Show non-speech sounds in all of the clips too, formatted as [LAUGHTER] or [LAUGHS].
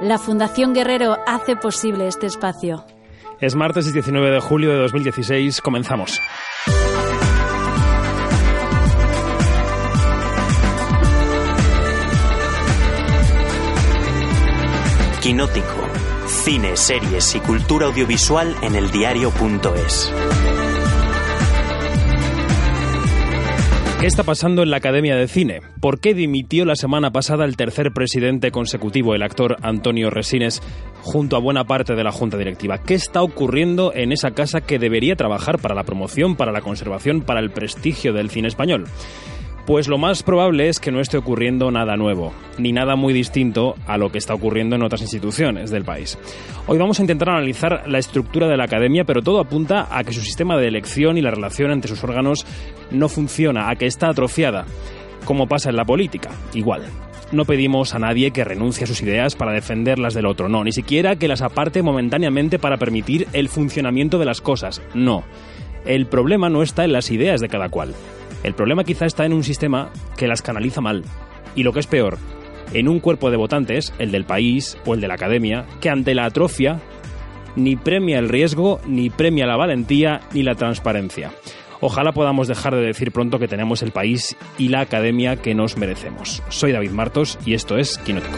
La Fundación Guerrero hace posible este espacio. Es martes 19 de julio de 2016. Comenzamos. Quinótico. Cine, series y cultura audiovisual en el ¿Qué está pasando en la Academia de Cine? ¿Por qué dimitió la semana pasada el tercer presidente consecutivo, el actor Antonio Resines, junto a buena parte de la Junta Directiva? ¿Qué está ocurriendo en esa casa que debería trabajar para la promoción, para la conservación, para el prestigio del cine español? Pues lo más probable es que no esté ocurriendo nada nuevo, ni nada muy distinto a lo que está ocurriendo en otras instituciones del país. Hoy vamos a intentar analizar la estructura de la academia, pero todo apunta a que su sistema de elección y la relación entre sus órganos no funciona, a que está atrofiada, como pasa en la política, igual. No pedimos a nadie que renuncie a sus ideas para defender las del otro, no, ni siquiera que las aparte momentáneamente para permitir el funcionamiento de las cosas, no. El problema no está en las ideas de cada cual, el problema quizá está en un sistema que las canaliza mal. Y lo que es peor, en un cuerpo de votantes, el del país o el de la academia, que ante la atrofia ni premia el riesgo, ni premia la valentía, ni la transparencia. Ojalá podamos dejar de decir pronto que tenemos el país y la academia que nos merecemos. Soy David Martos y esto es Quinótico.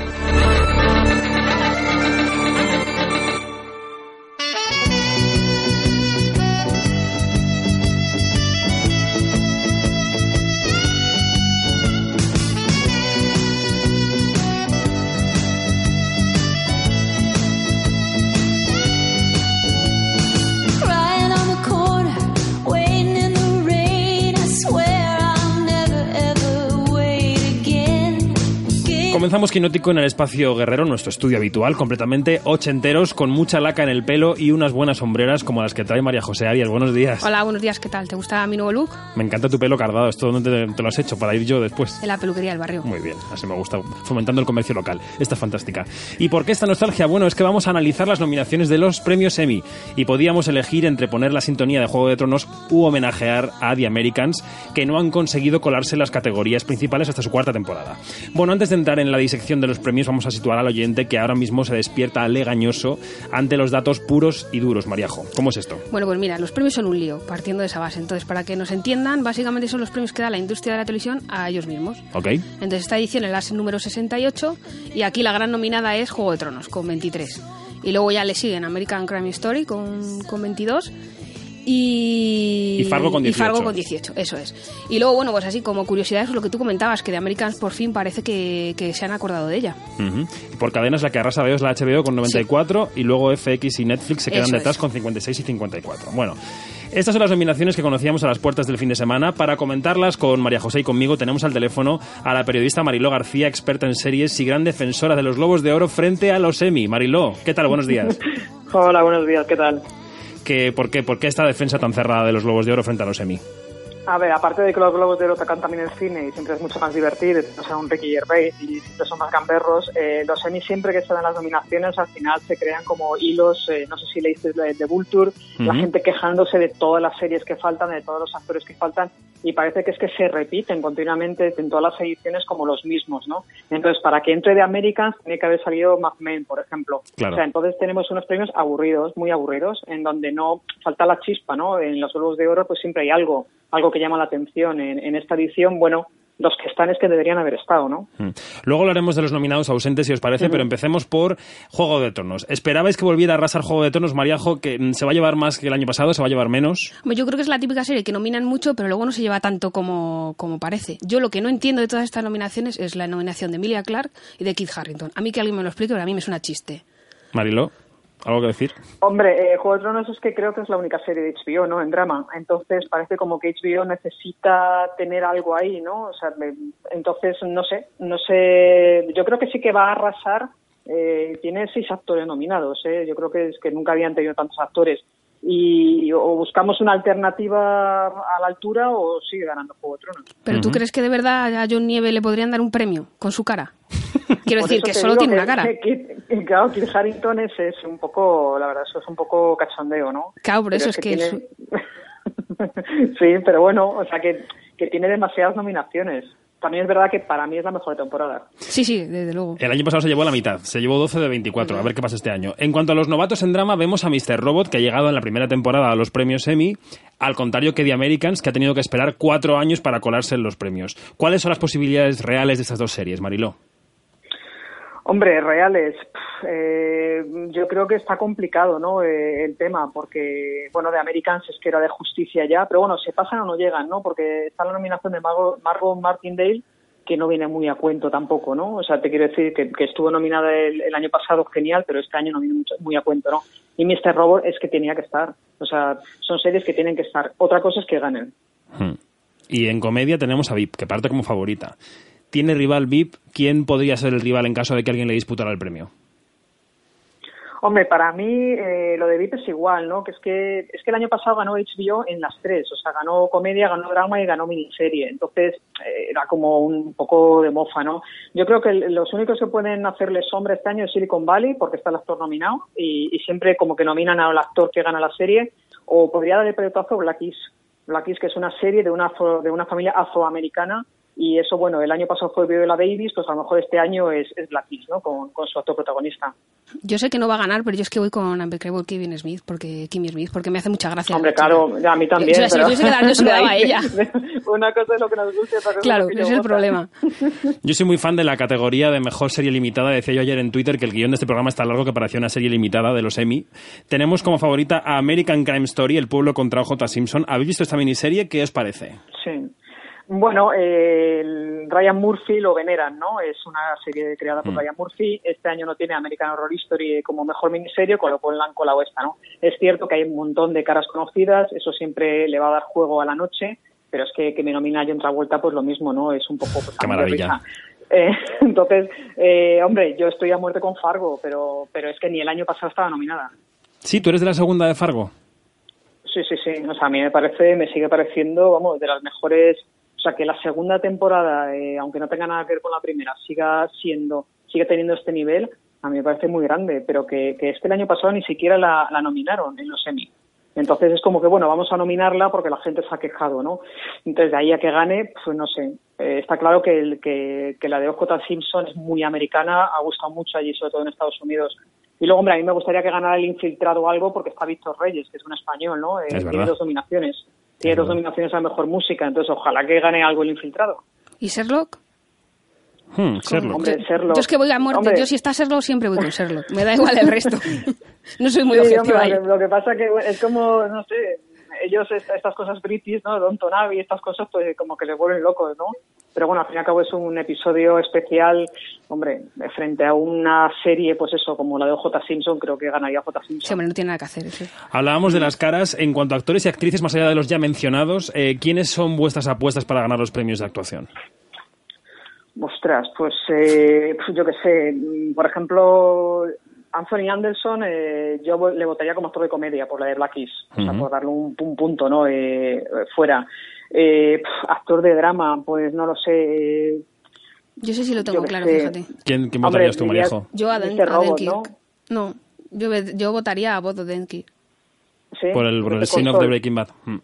Comenzamos Quinótico en el espacio guerrero, nuestro estudio habitual, completamente ochenteros, con mucha laca en el pelo y unas buenas sombreras como las que trae María José Arias. Buenos días. Hola, buenos días, ¿qué tal? ¿Te gusta mi nuevo look? Me encanta tu pelo cardado. ¿Esto dónde te, lo has hecho para ir yo después? En la peluquería del barrio. Muy bien, así me gusta, fomentando el comercio local. Esta es fantástica. ¿Y por qué esta nostalgia? Bueno, es que vamos a analizar las nominaciones de los premios Emmy y podíamos elegir entre poner la sintonía de Juego de Tronos u homenajear a The Americans, que no han conseguido colarse en las categorías principales hasta su cuarta temporada. Bueno, antes de entrar en la disección de los premios, vamos a situar al oyente que ahora mismo se despierta legañoso ante los datos puros y duros, Mariajo. ¿Cómo es esto? Bueno, pues mira, los premios son un lío, partiendo de esa base. Entonces, para que nos entiendan, básicamente son los premios que da la industria de la televisión a ellos mismos. Ok. Entonces, esta edición es la número 68 y aquí la gran nominada es Juego de Tronos, con 23. Y luego ya le siguen American Crime Story con, con 22 y, Fargo con 18. Y Fargo con 18, eso es. Y luego, bueno, pues así como curiosidad es lo que tú comentabas, que de Americans por fin parece que, se han acordado de ella. Por cadenas la que arrasa veo es la HBO con 94 y luego FX y Netflix se quedan detrás con 56 y 54. Bueno. Estas son las nominaciones que conocíamos a las puertas del fin de semana. Para comentarlas con María José y conmigo tenemos al teléfono a la periodista Mariló García, experta en series y gran defensora de los Globos de Oro frente a los Emmy. Mariló, ¿qué tal? Buenos días. [LAUGHS] Hola, buenos días, ¿qué tal? Por, qué, ¿Por qué esta defensa tan cerrada de los Globos de Oro frente a los Emmy? A ver, aparte de que los globos de oro tocan también el cine y siempre es mucho más divertido, o sea, un Ricky Gervais y siempre son más gamberros, eh, los Emmy siempre que se dan las nominaciones al final se crean como hilos, eh, no sé si leíste de, de Vulture, la gente quejándose de todas las series que faltan, de todos los actores que faltan y parece que es que se repiten continuamente en todas las ediciones como los mismos, ¿no? Entonces, para que entre de Americans tiene que haber salido Mad Men, por ejemplo. O sea, entonces tenemos unos premios aburridos, muy aburridos, en donde no falta la chispa, ¿no? En los globos de oro pues siempre hay algo algo que llama la atención en, esta edición, bueno, los que están es que deberían haber estado, ¿no? Mm. Luego hablaremos de los nominados ausentes, si os parece, pero empecemos por Juego de Tronos. ¿Esperabais que volviera a arrasar Juego de Tronos, Mariajo, que mm, se va a llevar más que el año pasado, se va a llevar menos? Yo creo que es la típica serie que nominan mucho, pero luego no se lleva tanto como, como parece. Yo lo que no entiendo de todas estas nominaciones es la nominación de Emilia Clarke y de Keith Harrington. A mí que alguien me lo explique, pero a mí me suena chiste. Marilo. ¿Algo que decir? Hombre, eh, Juego de Tronos es que creo que es la única serie de HBO, ¿no? En drama. Entonces parece como que HBO necesita tener algo ahí, ¿no? O sea, entonces no sé, no sé. Yo creo que sí que va a arrasar. Eh, tiene seis actores nominados, ¿eh? Yo creo que es que nunca habían tenido tantos actores. Y o buscamos una alternativa a la altura o sigue ganando Juego de Tronos. ¿Pero tú crees que de verdad a John Nieve le podrían dar un premio con su cara? Quiero decir que solo tiene una cara. claro, Kit Harrington es, un poco, la verdad, eso es un poco cachondeo, ¿no? Claro, por eso es que... [LAUGHS] sí, pero bueno, o sea, que, que tiene demasiadas nominaciones. También es verdad que para mí es la mejor temporada. Sí, sí, desde luego. El año pasado se llevó la mitad, se llevó 12 de 24, a ver qué pasa este año. En cuanto a los novatos en drama, vemos a Mr. Robot, que ha llegado en la primera temporada a los premios Emmy, al contrario que The Americans, que ha tenido que esperar cuatro años para colarse en los premios. ¿Cuáles son las posibilidades reales de estas dos series, Mariló? Hombre, reales. Eh, yo creo que está complicado, ¿no? Eh, el tema, porque, bueno, de Americans es que era de justicia ya, pero bueno, se pasan o no llegan, ¿no? Porque está la nominación de Margot, Margot Martindale, que no viene muy a cuento tampoco, ¿no? O sea, te quiero decir que, estuvo nominada el, año pasado genial, pero este año no viene muy a cuento, ¿no? Y Mr. Robot es que tenía que estar. O sea, son series que tienen que estar. Otra cosa es que ganen. Hmm. Y en comedia tenemos a VIP, que parte como favorita tiene rival VIP, ¿quién podría ser el rival en caso de que alguien le disputara el premio? Hombre, para mí eh, lo de VIP es igual, ¿no? Que es que es que el año pasado ganó HBO en las tres, o sea, ganó comedia, ganó drama y ganó miniserie. Entonces eh, era como un poco de mofa, ¿no? Yo creo que los únicos que pueden hacerle sombra este año es Silicon Valley porque está el actor nominado y, siempre como que nominan al actor que gana la serie o podría darle pelotazo Black Is. Black Is que es una serie de una de una familia afroamericana y eso, bueno, el año pasado fue Viola Davis, pues a lo mejor este año es, es Black ¿no? Con, su actor protagonista. Yo sé que no va a ganar, pero yo es que voy con Unbreakable Kimmy Smith, porque Kimmy Smith, porque me hace mucha gracia. Hombre, claro, a mí también. Yo, pero... si yo se lo daba a [LAUGHS] ella. [LAUGHS] Una cosa es lo que nos gusta otra Claro, ese es el problema. [LAUGHS] Yo soy muy fan de la categoría de mejor serie limitada. Decía yo ayer en Twitter que el guion de este programa está largo que parecía una serie limitada de los Emmy. Tenemos como favorita a American Crime Story, El pueblo contra J. Simpson. ¿Habéis visto esta miniserie? ¿Qué os parece? Sí. Bueno, eh, Ryan Murphy lo veneran, ¿no? Es una serie creada por mm. Ryan Murphy. Este año no tiene American Horror Story como mejor miniserie, con lo cual la han colado esta, ¿no? Es cierto que hay un montón de caras conocidas, eso siempre le va a dar juego a la noche, pero es que, que me nomina otra vuelta, pues lo mismo, ¿no? Es un poco... Pues, Qué maravilla. Eh, [LAUGHS] entonces, eh, hombre, yo estoy a muerte con Fargo, pero, pero es que ni el año pasado estaba nominada. Sí, tú eres de la segunda de Fargo. Sí, sí, sí. O sea, a mí me parece, me sigue pareciendo, vamos, de las mejores o sea, que la segunda temporada, eh, aunque no tenga nada que ver con la primera, siga siendo, sigue teniendo este nivel, a mí me parece muy grande, pero que, que este el año pasado ni siquiera la, nominaron en los Emmy. Entonces es como que, bueno, vamos a nominarla porque la gente se ha quejado, ¿no? Entonces, de ahí a que gane, pues no sé. Eh, está claro que, el, que, que la de Oscar Simpson es muy americana, ha gustado mucho allí, sobre todo en Estados Unidos. Y luego, hombre, a mí me gustaría que ganara el infiltrado algo porque está Víctor Reyes, que es un español, ¿no? Eh, tiene dos nominaciones tiene dos nominaciones a Mejor Música, entonces ojalá que gane algo el infiltrado. ¿Y Sherlock? Hmm, Sherlock. Yo, es que voy a muerte. Yo si está Sherlock siempre voy con Sherlock. Me da igual el resto. [LAUGHS] no soy muy objetiva Lo que pasa que es como, no sé, ellos estas cosas british, ¿no? Don Tonavi, estas cosas, pues como que les vuelven locos, ¿no? Pero bueno, al fin y al cabo es un episodio especial, hombre, frente a una serie, pues eso, como la de J. Simpson, creo que ganaría J. Simpson. Sí, hombre, no tiene nada que hacer eso. Hablábamos de las caras. En cuanto a actores y actrices, más allá de los ya mencionados, eh, ¿quiénes son vuestras apuestas para ganar los premios de actuación? Ostras, pues, eh, pues yo qué sé, por ejemplo, Anthony Anderson, eh, yo le votaría como actor de comedia por la de Blackies, o sea, por darle un, punto, ¿no? Eh, fuera. Eh, actor de drama, pues no lo sé. Yo sé si lo tengo claro, fíjate. ¿Quién, quién votarías tú, Marijo? Yo a, Den ¿no? No, yo, yo votaría a Bodo Denki. ¿Sí? Por el, por el of the Breaking Bad. Mm.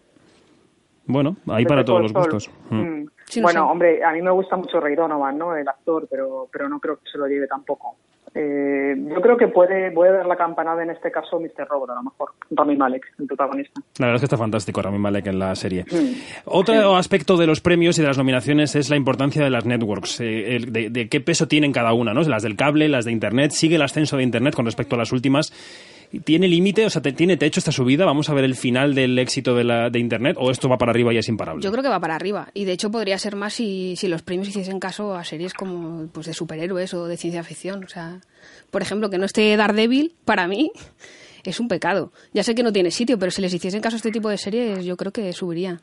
Bueno, ahí para todos los gustos. Mm. Mm. bueno, hombre, a mí me gusta mucho Ray Donovan, ¿no? El actor, pero, pero no creo que se lo lleve tampoco. Eh, yo creo que puede, puede dar la campanada en este caso Mr. Robot, a lo mejor, Rami Malek, el protagonista. La verdad es que está fantástico Rami Malek en la serie. Mm. Otro aspecto de los premios y de las nominaciones es la importancia de las networks, eh, de, qué peso tienen cada una, ¿no? Las del cable, las de Internet, sigue el ascenso de Internet con respecto a las últimas. ¿Tiene límite? O sea, ¿tiene techo esta subida? ¿Vamos a ver el final del éxito de, la, de Internet? ¿O esto va para arriba y es imparable? Yo creo que va para arriba. Y de hecho podría ser más si, si los premios hiciesen caso a series como pues, de superhéroes o de ciencia ficción. O sea, por ejemplo, que no esté Daredevil, para mí es un pecado. Ya sé que no tiene sitio, pero si les hiciesen caso a este tipo de series, yo creo que subiría.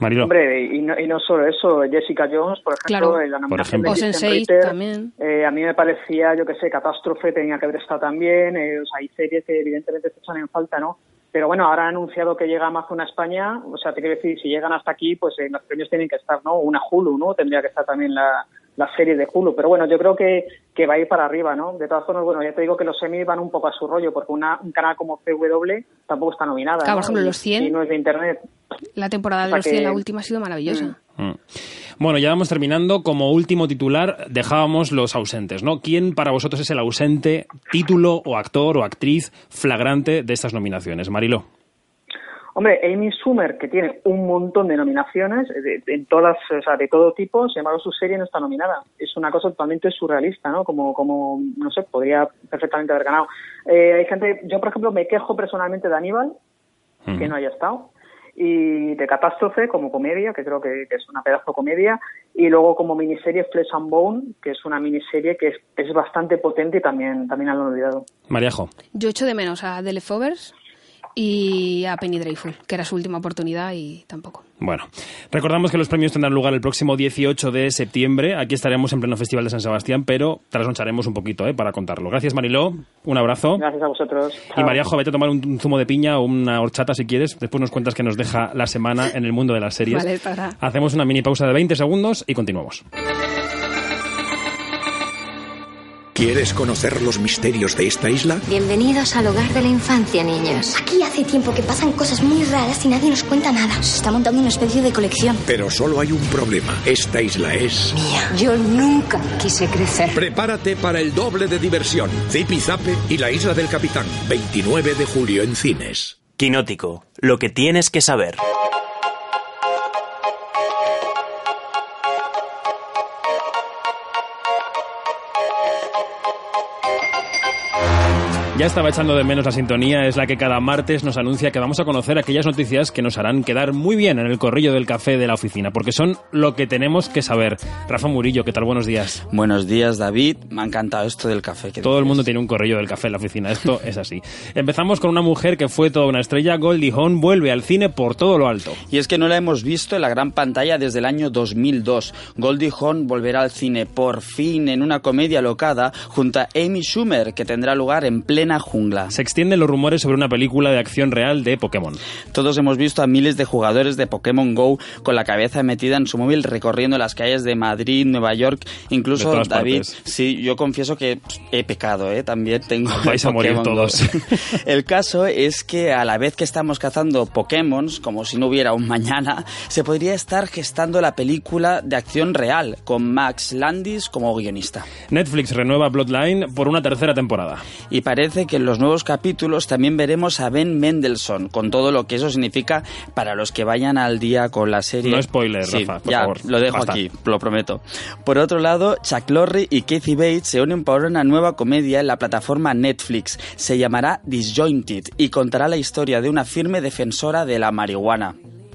Marilo. Hombre, y no, y no solo eso, Jessica Jones, por ejemplo, en la nominación por ejemplo. también. Eh, a mí me parecía, yo que sé, Catástrofe tenía que haber estado también, eh, o sea, hay series que evidentemente se echan en falta, ¿no? Pero bueno, ahora han anunciado que llega Amazon a España, o sea, te quiero decir, si llegan hasta aquí, pues en los premios tienen que estar, ¿no? Una Hulu, ¿no? Tendría que estar también la, la serie de Hulu. Pero bueno, yo creo que, que va a ir para arriba, ¿no? De todas formas, bueno, ya te digo que los semis van un poco a su rollo, porque una, un canal como CW tampoco está nominada. Claro, por ejemplo, los 100. Y no es de Internet. La temporada de O sea los 100, que- la última, ha sido maravillosa. Mm. Bueno, ya vamos terminando. Como último titular, dejábamos los ausentes, ¿no? ¿Quién para vosotros es el ausente, título o actor o actriz flagrante de estas nominaciones? Marilo. Hombre, Amy Schumer, que tiene un montón de nominaciones, eh, de, de- en todas, o sea, de todo tipo, sin embargo su serie no está nominada. Es una cosa totalmente surrealista, ¿no? Como, como no sé, podría perfectamente haber ganado. Eh, hay gente, yo por ejemplo me quejo personalmente de Aníbal, que no haya estado, y de Catástrofe como comedia, que creo que, que es una pedazo comedia, y luego como miniserie Flesh and Bone, que es una miniserie que es, es bastante potente y también, también han olvidado. Mariajo. Yo echo de menos a The Leftovers y a Penny Dreadful, que era su última oportunidad y tampoco. Bueno, recordamos que los premios tendrán lugar el próximo 18 de septiembre. Aquí estaremos en pleno Festival de San Sebastián, pero trasnoncharemos un poquito ¿eh? para contarlo. Gracias, Mariló. Un abrazo. Gracias a vosotros. Y Chao. Mariajo, vete a tomar un, un zumo de piña o una horchata si quieres. Después nos cuentas que nos deja la semana en el mundo de las series. Vale, para. Hacemos una mini pausa de 20 segundos y continuamos. ¿Quieres conocer los misterios de esta isla? Bienvenidos al hogar de la infancia, niños. Aquí hace tiempo que pasan cosas muy raras y nadie nos cuenta nada. Se está montando una especie de colección. Pero solo hay un problema. Esta isla es... Yo nunca quise crecer. Prepárate para el doble de diversión. Zip y Zape y la isla del capitán. 29 de julio en cines. Quinótico, lo que tienes que saber. Ya estaba echando de menos la sintonía, es la que cada martes nos anuncia que vamos a conocer aquellas noticias que nos harán quedar muy bien en el corrillo del café de la oficina, porque son lo que tenemos que saber. Rafa Murillo, ¿qué tal? Buenos días. Buenos días, David. Me ha encantado esto del café. que Todo el mundo tiene un corrillo del café en la oficina, esto es así. Empezamos con una mujer que fue toda una estrella, Goldie Hawn vuelve al cine por todo lo alto. Y es que no la hemos visto en la gran pantalla desde el año 2002. Goldie Hawn volverá al cine por fin en una comedia locada junto a Amy Schumer, que tendrá lugar en plena jungla. Se extienden los rumores sobre una película de acción real de Pokémon. Todos hemos visto a miles de jugadores de Pokémon Go con la cabeza metida en su móvil recorriendo las calles de Madrid, Nueva York, incluso David. partes. Sí, yo confieso que pff, he pecado, ¿eh? También tengo. Vais a morir Go. todos. [LAUGHS] El caso es que a la vez que estamos cazando Pokémon, como si no hubiera un mañana, se podría estar gestando la película de acción real con Max Landis como guionista. Netflix renueva Bloodline por una tercera temporada. Y parece que en los nuevos capítulos también veremos a Ben Mendelssohn, con todo lo que eso significa para los que vayan al día con la serie. No spoiler, Sí, Rafa, por ya, favor. Lo dejo Basta. aquí, lo prometo. Por otro lado, Chuck Lorre y Kathy Bates se unen para una nueva comedia en la plataforma Netflix. Se llamará Disjointed y contará la historia de una firme defensora de la marihuana.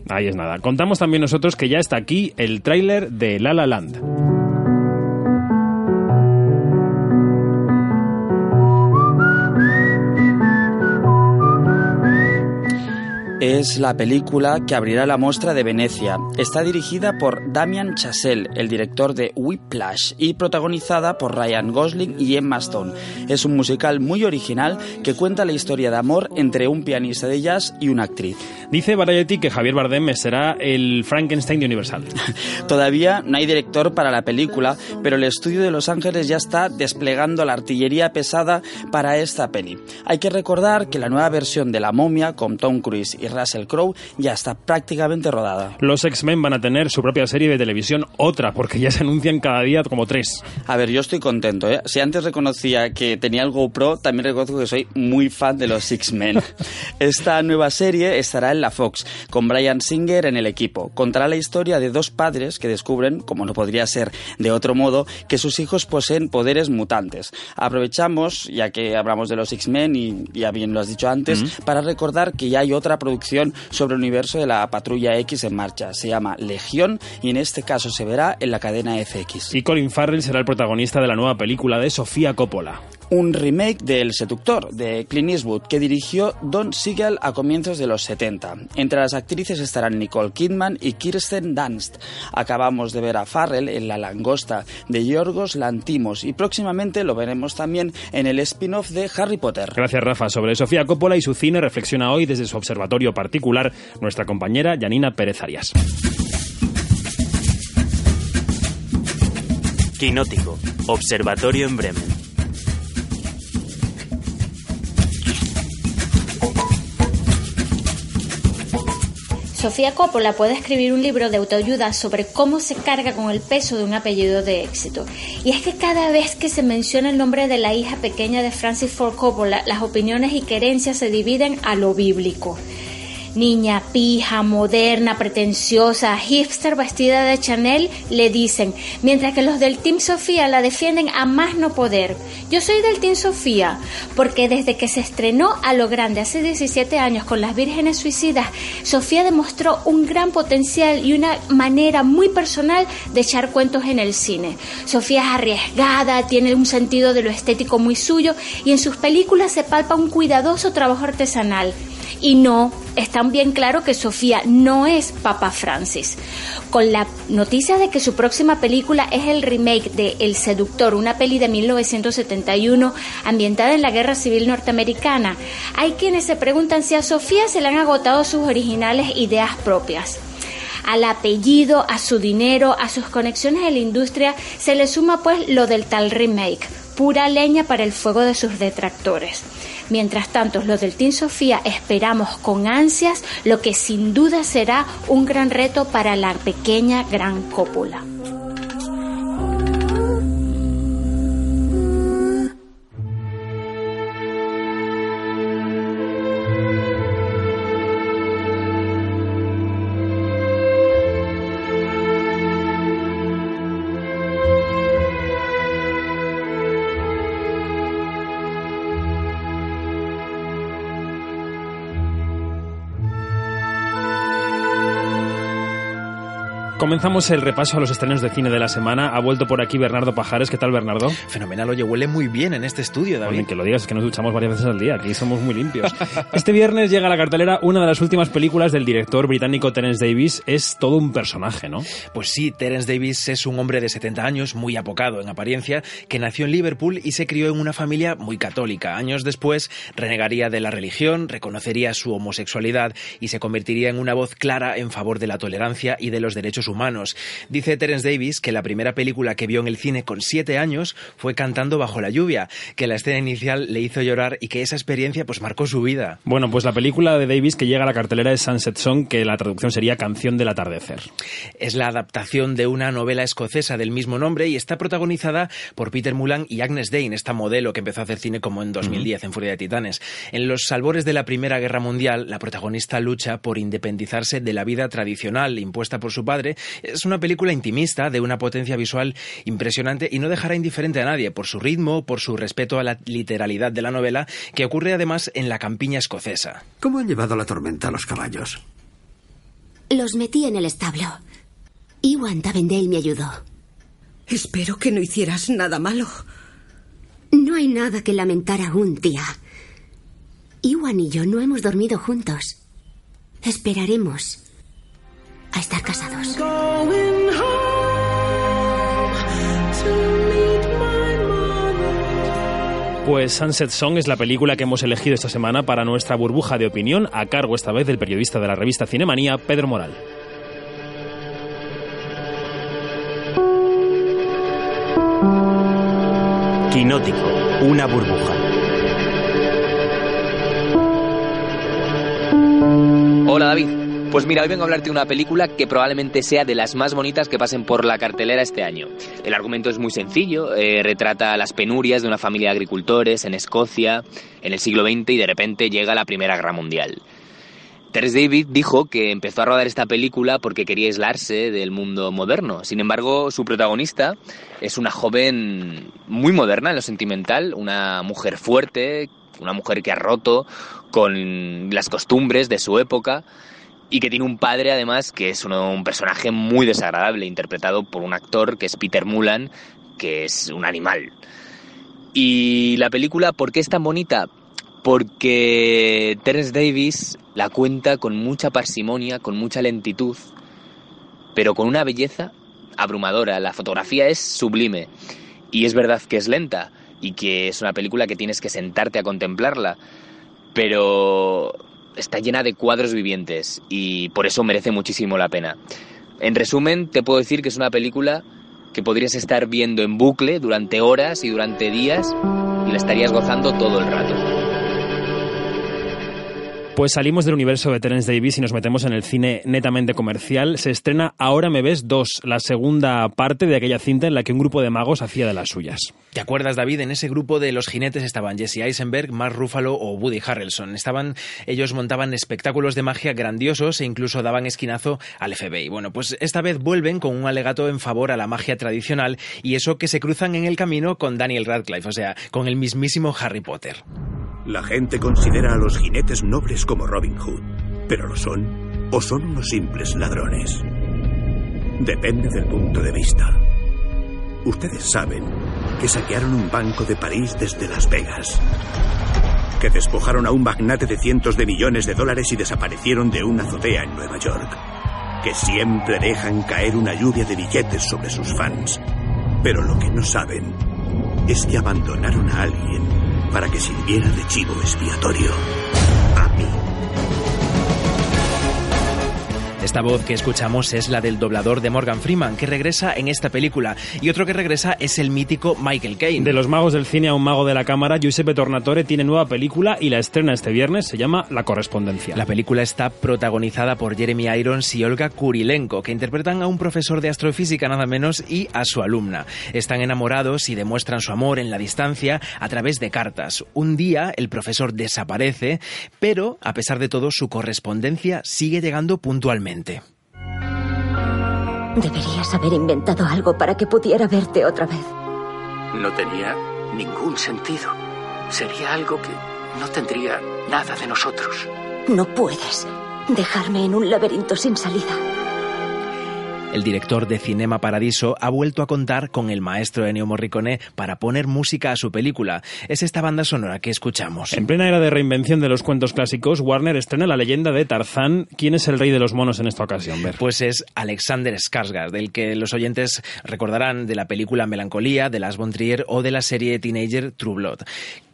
Ahí es nada. Contamos también nosotros que ya está aquí el tráiler de La La Land. Es la película que abrirá la muestra de Venecia. Está dirigida por Damian Chazelle, el director de Whiplash, y protagonizada por Ryan Gosling y Emma Stone. Es un musical muy original que cuenta la historia de amor entre un pianista de jazz y una actriz. Dice Variety que Javier Bardem será el Frankenstein de Universal. [LAUGHS] Todavía no hay director para la película, pero el estudio de Los Ángeles ya está desplegando la artillería pesada para esta peli. Hay que recordar que la nueva versión de La momia, con Tom Cruise y Russell Crowe, ya está prácticamente rodada. Los X-Men van a tener su propia serie de televisión, otra, porque ya se anuncian cada día como tres. A ver, yo estoy contento. ¿eh? Si antes reconocía que tenía el GoPro, también reconozco que soy muy fan de los X-Men. [LAUGHS] Esta nueva serie estará en la Fox, con Brian Singer en el equipo. Contará la historia de dos padres que descubren, como no podría ser de otro modo, que sus hijos poseen poderes mutantes. Aprovechamos, ya que hablamos de los X-Men y ya bien lo has dicho antes, para recordar que ya hay otra producción sobre el universo de la Patrulla X en marcha. Se llama Legión y en este caso se verá en la cadena FX. Y Colin Farrell será el protagonista de la nueva película de Sofía Coppola. Un remake de El Seductor, de Clint Eastwood, que dirigió Don Siegel a comienzos de los 70. Entre las actrices estarán Nicole Kidman y Kirsten Dunst. Acabamos de ver a Farrell en La Langosta, de Yorgos Lantimos, y próximamente lo veremos también en el spin-off de Harry Potter. Gracias, Rafa. Sobre Sofía Coppola y su cine reflexiona hoy desde su observatorio particular nuestra compañera Janina Pérez Arias. Quinótico, Observatorio en Bremen. Sofía Coppola puede escribir un libro de autoayuda sobre cómo se carga con el peso de un apellido de éxito. Y es que cada vez que se menciona el nombre de la hija pequeña de Francis Ford Coppola, las opiniones y querencias se dividen a lo bíblico niña pija, moderna, pretenciosa, hipster vestida de Chanel, le dicen, mientras que los del Team Sofía la defienden a más no poder. Yo soy del Team Sofía, porque desde que se estrenó a lo grande hace 17 años con las Vírgenes Suicidas, Sofía demostró un gran potencial y una manera muy personal de echar cuentos en el cine. Sofía es arriesgada, tiene un sentido de lo estético muy suyo y en sus películas se palpa un cuidadoso trabajo artesanal. Y no, está bien claro que Sofía no es Papa Francis. Con la noticia de que su próxima película es el remake de El Seductor, una peli de 1971 ambientada en la Guerra Civil Norteamericana, hay quienes se preguntan si a Sofía se le han agotado sus originales ideas propias al apellido, a su dinero, a sus conexiones en la industria, se le suma pues lo del tal remake, pura leña para el fuego de sus detractores. Mientras tanto, los del Team Sofía esperamos con ansias lo que sin duda será un gran reto para la pequeña gran cópula. Comenzamos el repaso a los estrenos de cine de la semana. Ha vuelto por aquí Bernardo Pajares. ¿Qué tal, Bernardo? Fenomenal. Oye, huele muy bien en este estudio, David. que lo digas, es que nos duchamos varias veces al día. Aquí somos muy limpios. [LAUGHS] este viernes llega a la cartelera una de las últimas películas del director británico Terence Davis. Es todo un personaje, ¿no? Pues sí, Terence Davis es un hombre de 70 años, muy apocado en apariencia, que nació en Liverpool y se crió en una familia muy católica. Años después renegaría de la religión, reconocería su homosexualidad y se convertiría en una voz clara en favor de la tolerancia y de los derechos humanos humanos. Dice Terence Davis que la primera película que vio en el cine con siete años fue Cantando bajo la lluvia, que la escena inicial le hizo llorar y que esa experiencia pues marcó su vida. Bueno, pues la película de Davis que llega a la cartelera es Sunset Song, que la traducción sería Canción del atardecer. Es la adaptación de una novela escocesa del mismo nombre y está protagonizada por Peter Mulan y Agnes Dane, esta modelo que empezó a hacer cine como en 2010 en Furia de Titanes. En los albores de la Primera Guerra Mundial, la protagonista lucha por independizarse de la vida tradicional impuesta por su padre es una película intimista de una potencia visual impresionante y no dejará indiferente a nadie por su ritmo, por su respeto a la literalidad de la novela, que ocurre además en la campiña escocesa. ¿Cómo han llevado la tormenta a los caballos? Los metí en el establo. Iwan Davendale me ayudó. Espero que no hicieras nada malo. No hay nada que lamentar aún, tía. Iwan y yo no hemos dormido juntos. Esperaremos a estar casados. Pues Sunset Song es la película que hemos elegido esta semana para nuestra burbuja de opinión, a cargo esta vez del periodista de la revista Cinemanía, Pedro Moral. Quinótico, una burbuja. Hola David. Pues mira, hoy vengo a hablarte de una película que probablemente sea de las más bonitas que pasen por la cartelera este año. El argumento es muy sencillo, eh, retrata las penurias de una familia de agricultores en Escocia en el siglo XX y de repente llega la Primera Guerra Mundial. Terence David dijo que empezó a rodar esta película porque quería aislarse del mundo moderno. Sin embargo, su protagonista es una joven muy moderna en lo sentimental, una mujer fuerte, una mujer que ha roto con las costumbres de su época y que tiene un padre además que es un personaje muy desagradable, interpretado por un actor que es Peter Mulan, que es un animal. Y la película, ¿por qué es tan bonita? Porque Terence Davis la cuenta con mucha parsimonia, con mucha lentitud, pero con una belleza abrumadora. La fotografía es sublime. Y es verdad que es lenta y que es una película que tienes que sentarte a contemplarla. Pero está llena de cuadros vivientes y por eso merece muchísimo la pena. En resumen, te puedo decir que es una película que podrías estar viendo en bucle durante horas y durante días y la estarías gozando todo el rato. Pues salimos del universo de Terence Davis y nos metemos en el cine netamente comercial. Se estrena Ahora me ves 2, la segunda parte de aquella cinta en la que un grupo de magos hacía de las suyas. ¿Te acuerdas, David? En ese grupo de los jinetes estaban Jesse Eisenberg, Mark Ruffalo o Woody Harrelson. Estaban, ellos montaban espectáculos de magia grandiosos e incluso daban esquinazo al FBI. Bueno, pues esta vez vuelven con un alegato en favor a la magia tradicional y eso que se cruzan en el camino con Daniel Radcliffe, o sea, con el mismísimo Harry Potter. La gente considera a los jinetes nobles como Robin Hood, pero lo son o son unos simples ladrones. Depende del punto de vista. Ustedes saben que saquearon un banco de París desde Las Vegas, que despojaron a un magnate de cientos de millones de dólares y desaparecieron de una azotea en Nueva York, que siempre dejan caer una lluvia de billetes sobre sus fans. Pero lo que no saben es que abandonaron a alguien para que sirviera de chivo expiatorio. Esta voz que escuchamos es la del doblador de Morgan Freeman, que regresa en esta película. Y otro que regresa es el mítico Michael Caine. De los magos del cine a un mago de la cámara, Giuseppe Tornatore tiene nueva película y la estrena este viernes. Se llama La Correspondencia. La película está protagonizada por Jeremy Irons y Olga Kurilenko, que interpretan a un profesor de astrofísica nada menos y a su alumna. Están enamorados y demuestran su amor en la distancia a través de cartas. Un día el profesor desaparece, pero a pesar de todo su correspondencia sigue llegando puntualmente. Deberías haber inventado algo para que pudiera verte otra vez. No tenía ningún sentido. Sería algo que no tendría nada de nosotros. No puedes dejarme en un laberinto sin salida. El director de Cinema Paradiso ha vuelto a contar con el maestro Ennio Morricone para poner música a su película. Es esta banda sonora que escuchamos. En plena era de reinvención de los cuentos clásicos, Warner estrena la leyenda de Tarzán. ¿Quién es el rey de los monos en esta ocasión? Pues es Alexander Skarsgård, del que los oyentes recordarán de la película Melancolía, de Las von Trier o de la serie Teenager True Blood.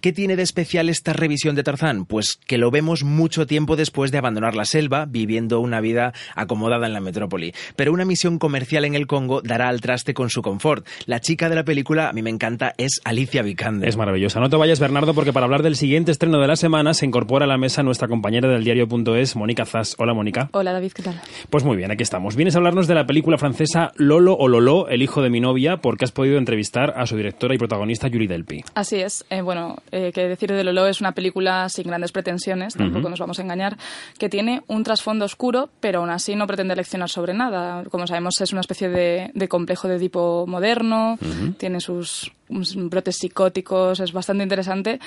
¿Qué tiene de especial esta revisión de Tarzán? Pues que lo vemos mucho tiempo después de abandonar la selva, viviendo una vida acomodada en la metrópoli. Pero una misión comercial en el Congo dará al traste con su confort. La chica de la película, a mí me encanta, es Alicia Vikander. Es maravillosa. No te vayas, Bernardo, porque para hablar del siguiente estreno de la semana se incorpora a la mesa nuestra compañera del diario.es, Mónica Zas. Hola, Mónica. Hola, David, ¿qué tal? Pues muy bien, aquí estamos. Vienes a hablarnos de la película francesa Lolo o Lolo, el hijo de mi novia, porque has podido entrevistar a su directora y protagonista, Yuri Delpi. Así es. Eh, bueno, eh, que decir de Lolo es una película sin grandes pretensiones, tampoco nos vamos a engañar, que tiene un trasfondo oscuro, pero aún así no pretende leccionar sobre nada. Como sabemos, es una especie de, de complejo de tipo moderno, tiene sus brotes psicóticos, es bastante interesante,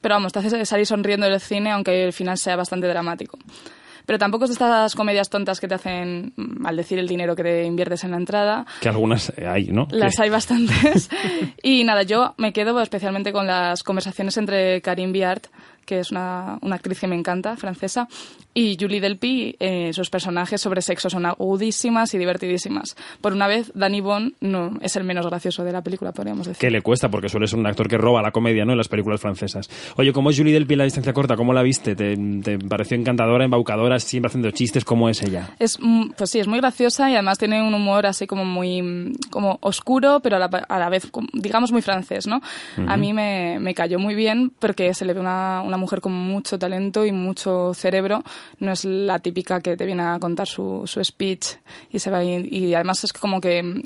pero vamos, te hace salir sonriendo del cine, aunque el final sea bastante dramático. Pero tampoco es de estas comedias tontas que te hacen maldecir el dinero que te inviertes en la entrada. Que algunas hay, ¿no? Las hay bastantes. [LAUGHS] y nada, yo me quedo especialmente con las conversaciones entre Karim Biart, que es una, una, actriz que me encanta, francesa, y Julie Delpy, eh, sus personajes sobre sexo son agudísimas y divertidísimas. Por una vez, Danny Bond no, es el menos gracioso de la película, podríamos decir. Que le cuesta, porque suele ser un actor que roba la comedia ¿no? en las películas francesas. Oye, ¿cómo es Julie Delpy en la distancia corta? ¿Cómo la viste? ¿Te, te pareció encantadora, embaucadora, siempre haciendo chistes? ¿Cómo es ella? Es, pues sí, es muy graciosa y además tiene un humor así como muy como oscuro, pero a la, a la vez, digamos, muy francés, ¿no? Uh -huh. A mí me, me, cayó muy bien porque se le ve una, una mujer con mucho talento y mucho cerebro. No es la típica que te viene a contar su, su speech y se va y, y además es como que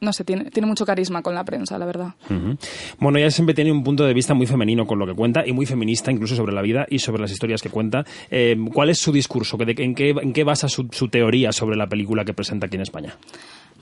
no sé, tiene, tiene mucho carisma con la prensa, la verdad. Uh -huh. Bueno, ella siempre tiene un punto de vista muy femenino con lo que cuenta y muy feminista incluso sobre la vida y sobre las historias que cuenta. Eh, ¿Cuál es su discurso? ¿En qué, en qué basa su, su teoría sobre la película que presenta aquí en España?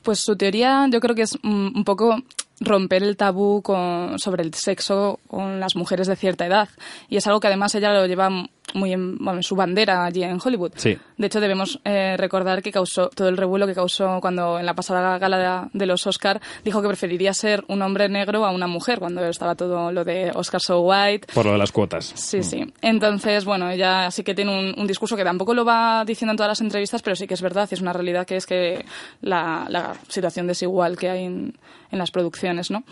Pues su teoría yo creo que es un poco romper el tabú con, sobre el sexo con las mujeres de cierta edad. Y es algo que además ella lo lleva muy en, bueno, en su bandera allí en Hollywood. Sí. De hecho, debemos eh, recordar que causó todo el revuelo que causó cuando en la pasada gala de, de, los Oscar dijo que preferiría ser un hombre negro a una mujer, cuando estaba todo lo de Oscar So White. Por lo de las cuotas. Sí, sí. Entonces, bueno, ella sí que tiene un, un, discurso que tampoco lo va diciendo en todas las entrevistas, pero sí que es verdad, y es una realidad que es que la, la situación desigual que hay en, en las producciones, ¿no?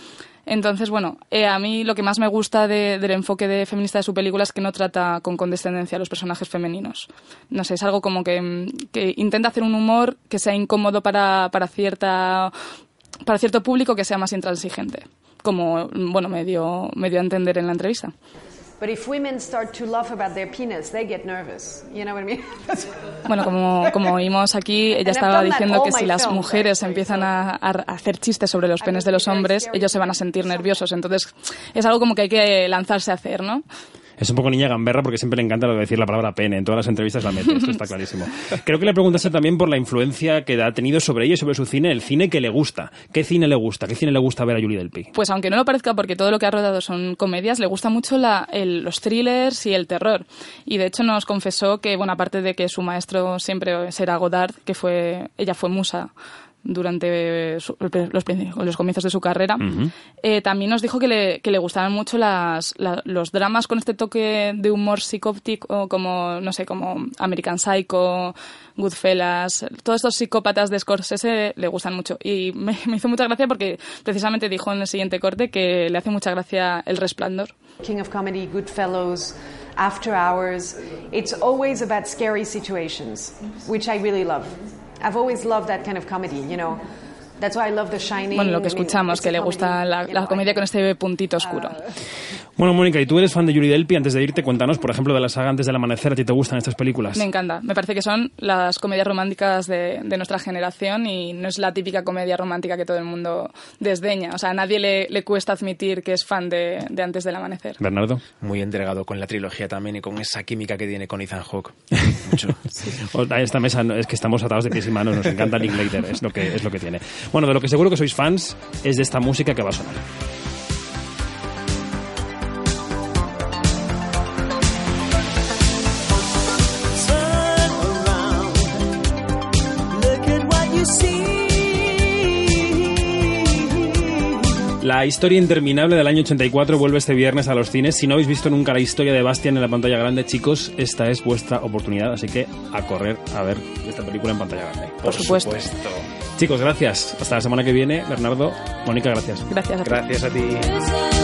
Entonces, bueno, eh, a mí lo que más me gusta de, del enfoque de feminista de su película es que no trata con condescendencia a los personajes femeninos. No sé, es algo como que, que intenta hacer un humor que sea incómodo para, para, cierta, para cierto público que sea más intransigente, como, bueno, me dio, me dio a entender en la entrevista. Bueno, como, como oímos aquí, ella estaba diciendo que si las mujeres empiezan a, a hacer chistes sobre los penes de los hombres, ellos se van a sentir nerviosos. Entonces, es algo como que hay que lanzarse a hacer, ¿no? Es un poco niña gamberra porque siempre le encanta lo de decir la palabra pene. En todas las entrevistas la mete, esto está clarísimo. [LAUGHS] Creo que le preguntaste también por la influencia que ha tenido sobre ella y sobre su cine, el cine que le gusta. ¿Qué cine le gusta? ¿Qué cine le gusta ver a Julie Delpy? Pues aunque no lo parezca porque todo lo que ha rodado son comedias, le gusta mucho la, el, los thrillers y el terror. Y de hecho nos confesó que, bueno, aparte de que su maestro siempre será Godard, que fue, ella fue musa durante su, los, los, comienzos de su carrera. Uh -huh. eh, también nos dijo que le, que le gustaban mucho las, la, los dramas con este toque de humor psicóptico, como, no sé, como American Psycho, Goodfellas, todos estos psicópatas de Scorsese le gustan mucho. Y me, [LAUGHS] me hizo mucha gracia porque precisamente dijo en el siguiente corte que le hace mucha gracia El Resplandor. King of Comedy, Goodfellows, After Hours, it's always about scary situations, which I really love. I've always loved that kind of comedy, you know. That's why I love The Shining. Bueno, lo que escuchamos, que le gusta la, la comedia con este puntito oscuro. Bueno, Mónica, y tú eres fan de Yuri Delpy. Antes de irte, cuéntanos, por ejemplo, de la saga Antes del Amanecer. ¿A ti te gustan estas películas? Me encanta. Me parece que son las comedias románticas de, de nuestra generación y no es la típica comedia romántica que todo el mundo desdeña. O sea, a nadie le, le cuesta admitir que es fan de, de, Antes del Amanecer. Bernardo. Muy entregado con la trilogía también y con esa química que tiene con Ethan Hawke. [LAUGHS] Mucho. sí. A esta mesa es que estamos atados de pies y manos. Nos encanta Linklater. Es lo que, es lo que tiene. Bueno, de lo que seguro que sois fans es de esta música que va a sonar. La historia interminable del año 84 vuelve este viernes a los cines. Si no habéis visto nunca la historia de Bastian en la pantalla grande, chicos, esta es vuestra oportunidad. Así que a correr a ver esta película en pantalla grande. Por, Por supuesto. supuesto. Chicos, gracias. Hasta la semana que viene. Bernardo, Mónica, gracias. Gracias a ti. Gracias a ti.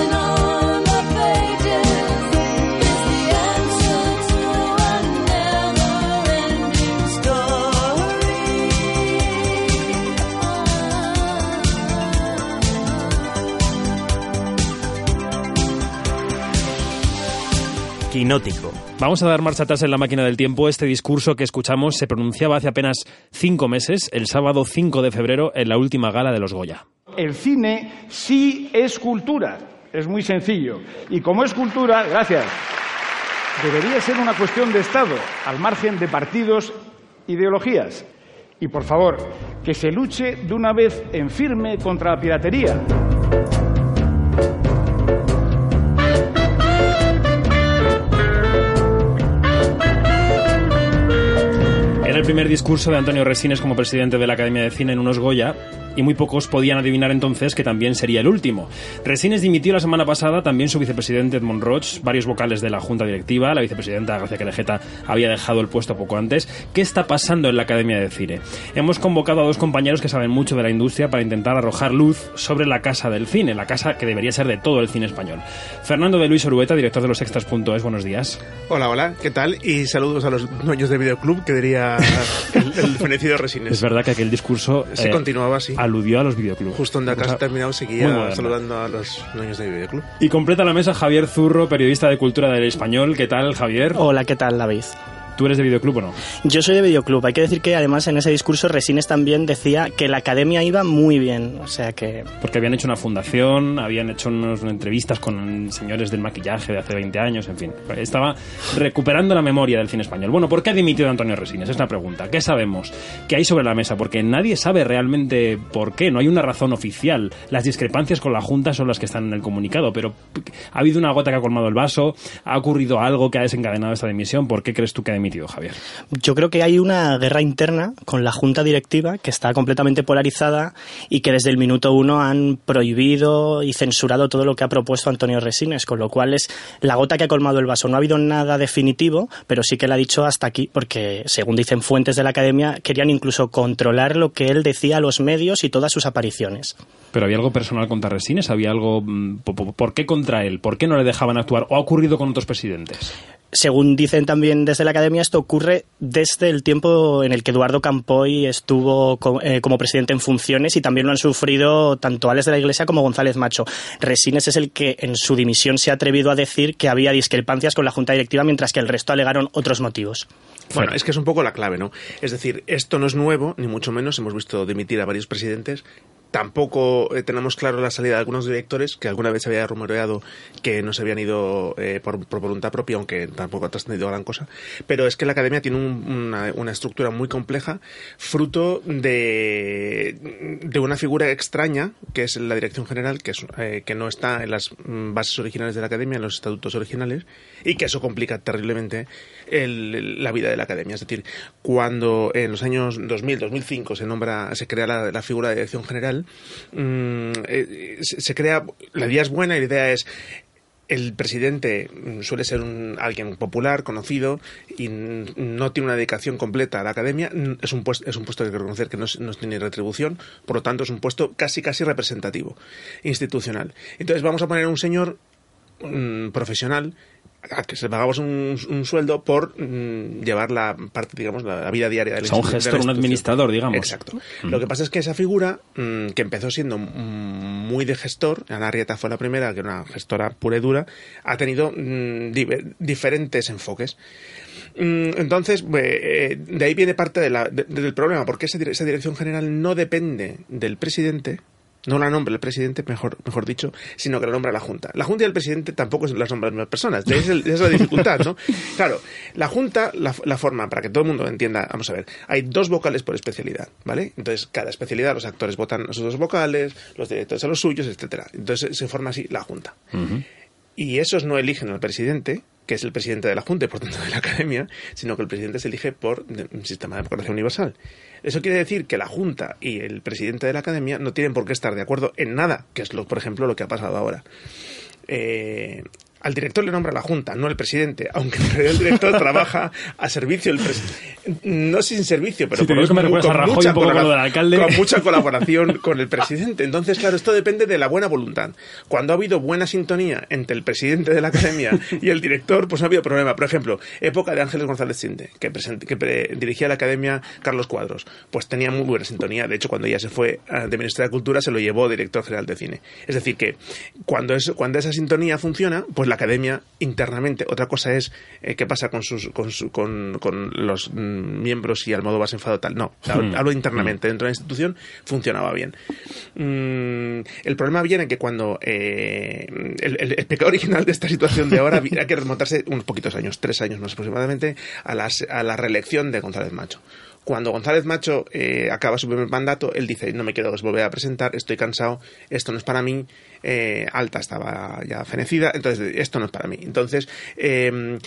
Vamos a dar marcha atrás en la máquina del tiempo. Este discurso que escuchamos se pronunciaba hace apenas cinco meses, el sábado 5 de febrero, en la última gala de los Goya. El cine sí es cultura. Es muy sencillo. Y como es cultura, gracias, debería ser una cuestión de Estado, al margen de partidos, ideologías. Y por favor, que se luche de una vez en firme contra la piratería. El primer discurso de Antonio Resines como presidente de la Academia de Cine en unos Goya y muy pocos podían adivinar entonces que también sería el último. Resines dimitió la semana pasada también su vicepresidente Edmond Roch, varios vocales de la junta directiva, la vicepresidenta Gracia Querejeta había dejado el puesto poco antes. ¿Qué está pasando en la Academia de Cine? Hemos convocado a dos compañeros que saben mucho de la industria para intentar arrojar luz sobre la casa del cine, la casa que debería ser de todo el cine español. Fernando de Luis Orueta, director de los extras.es, buenos días. Hola, hola, ¿qué tal? Y saludos a los dueños del videoclub, que diría el, el fenecido Resines. Es verdad que aquel discurso Se eh, continuaba así. Aludió a los videoclubs. Justo donde acá has terminado seguía saludando a los dueños del videoclub. Y completa la mesa Javier Zurro, periodista de cultura del español. ¿Qué tal, Javier? Hola, ¿qué tal, David? ¿Tú eres de videoclub o no? Yo soy de videoclub. Hay que decir que además en ese discurso Resines también decía que la academia iba muy bien. O sea que. Porque habían hecho una fundación, habían hecho unas entrevistas con señores del maquillaje de hace 20 años, en fin. Estaba recuperando la memoria del cine español. Bueno, ¿por qué ha dimitido Antonio Resines? Es la pregunta. ¿Qué sabemos? ¿Qué hay sobre la mesa? Porque nadie sabe realmente por qué. No hay una razón oficial. Las discrepancias con la Junta son las que están en el comunicado. Pero ha habido una gota que ha colmado el vaso. Ha ocurrido algo que ha desencadenado esta dimisión. ¿Por qué crees tú que ha dimitido, Javier? Yo creo que hay una guerra interna con la junta directiva que está completamente polarizada y que desde el minuto uno han prohibido y censurado todo lo que ha propuesto Antonio Resines, con lo cual es la gota que ha colmado el vaso. No ha habido nada definitivo, pero sí que le ha dicho hasta aquí, porque según dicen fuentes de la academia, querían incluso controlar lo que él decía a los medios y todas sus apariciones. ¿Pero había algo personal contra Resines? ¿Había algo... ¿Por qué contra él? ¿Por qué no le dejaban actuar? ¿O ha ocurrido con otros presidentes? Según dicen también desde la academia, esto ocurre desde el tiempo en el que Eduardo Campoy estuvo eh, como presidente en funciones y también lo han sufrido tanto Alex de la Iglesia como González Macho. Resines es el que en su dimisión se ha atrevido a decir que había discrepancias con la Junta Directiva, mientras que el resto alegaron otros motivos. Bueno, es que es un poco la clave, ¿no? Es decir, esto no es nuevo, ni mucho menos. Hemos visto dimitir a varios presidentes Tampoco eh, tenemos claro la salida de algunos directores que alguna vez se había rumoreado que no se habían ido eh, por, voluntad propia, aunque tampoco ha trascendido gran cosa. Pero es que la academia tiene una, estructura muy compleja, fruto de, de, una figura extraña, que es la dirección general, que, es, eh, que no está en las bases originales de la academia, en los estatutos originales, y que eso complica terriblemente la vida de la academia. Es decir, cuando en los años 2000, 2005 se nombra, se crea la, figura de dirección general, mm, eh, se, crea, la idea es buena y la idea es el presidente suele ser un, alguien popular, conocido, y no tiene una dedicación completa a la academia. Es un puesto, es un puesto que hay que reconocer que no, no, tiene retribución, por lo tanto es un puesto casi casi representativo, institucional. Entonces vamos a poner a un señor mm, profesional a que se pagamos un, sueldo por mm, llevar la parte, digamos, la, vida diaria de la o un gestor, un administrador, digamos. Exacto. Mm. Lo que pasa es que esa figura, mm, que empezó siendo muy de gestor, Ana Rieta fue la primera, que era una gestora pura y dura, ha tenido diferentes enfoques. Entonces, eh, de ahí viene parte del problema, porque esa dirección general no depende del presidente, no la nombra el presidente, mejor, mejor dicho, sino que la nombra la Junta. La Junta y el presidente tampoco las nombran las mismas personas. Esa es, la dificultad, ¿no? [LAUGHS] Claro, la Junta la, forma, para que todo el mundo entienda, vamos a ver, hay dos vocales por especialidad, ¿vale? Entonces, cada especialidad, los actores votan a sus dos vocales, los directores a los suyos, etcétera. Entonces, se forma así la Junta. Y esos no eligen al presidente, que es el presidente de la Junta y por tanto de la Academia, sino que el presidente se elige por un sistema de democracia universal. Eso quiere decir que la Junta y el presidente de la Academia no tienen por qué estar de acuerdo en nada, que es, lo, por ejemplo, lo que ha pasado ahora. Eh, al director le nombra la Junta, no el presidente, aunque en realidad el director trabaja a servicio del presidente. No sin servicio, pero con, mucha con mucha colaboración [LAUGHS] con el presidente. Entonces, claro, esto depende de la buena voluntad. Cuando ha habido buena sintonía entre el presidente de la academia y el director, pues no ha habido problema. Por ejemplo, época de Ángeles González Sinde, que, que dirigía la academia Carlos Cuadros, pues tenía muy buena sintonía. De hecho, cuando ella se fue de Ministerio de Cultura, se lo llevó director general de cine. Es decir, que cuando, es, cuando esa sintonía funciona, pues la academia internamente. Otra cosa es eh, qué pasa con, sus, con, con, los mm, miembros y al modo más enfado tal. No, hmm. hablo internamente. Hmm. Dentro de la institución funcionaba bien. Mm, el problema viene que cuando eh, el, pecado original de esta situación de ahora [LAUGHS] hay que remontarse unos poquitos años, tres años más aproximadamente, a, las, a la reelección de González Macho. Cuando González Macho eh, acaba su primer mandato, él dice, no me quiero volver a presentar, estoy cansado, esto no es para mí, eh, Alta estaba ya fenecida, entonces esto no es para mí. Entonces, eh,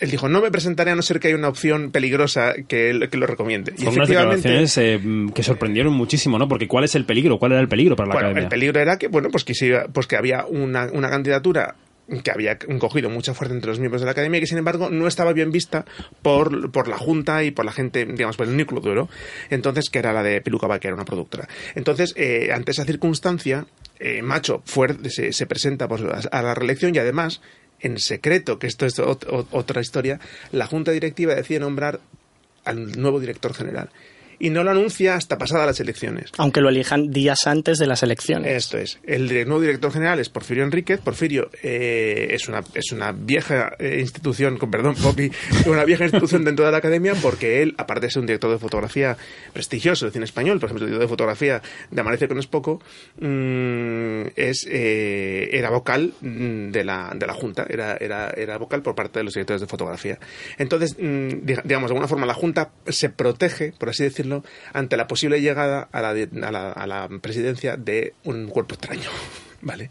él dijo, no me presentaré a no ser que haya una opción peligrosa que, él, que lo recomiende. Y unas declaraciones eh, que sorprendieron muchísimo, ¿no? Porque ¿cuál es el peligro? ¿Cuál era el peligro para la bueno, academia? El peligro era que, bueno, pues que, pues que había una, una candidatura que había cogido mucha fuerza entre los miembros de la academia y que sin embargo no estaba bien vista por, por la junta y por la gente, digamos, por el núcleo duro, entonces que era la de Peluca que era una productora. Entonces, eh, ante esa circunstancia, eh, Macho se, se presenta a la reelección y además, en secreto, que esto es otra historia, la junta directiva decide nombrar al nuevo director general y no lo anuncia hasta pasadas las elecciones. Aunque lo elijan días antes de las elecciones. Esto es. El nuevo director general es Porfirio Enríquez. Porfirio eh, es, una, es una vieja eh, institución, con perdón, Poppy, [LAUGHS] una vieja institución dentro de la academia porque él, aparte de ser un director de fotografía prestigioso de cine español, por ejemplo, el director de fotografía de Amanece con es poco, mm, es, eh, era vocal mm, de la, de la Junta, era, era, era vocal por parte de los directores de fotografía. Entonces, mm, digamos, de alguna forma la Junta se protege, por así decirlo, ante la posible llegada a la, a la, a la presidencia de un cuerpo extraño. [LAUGHS] ¿Vale?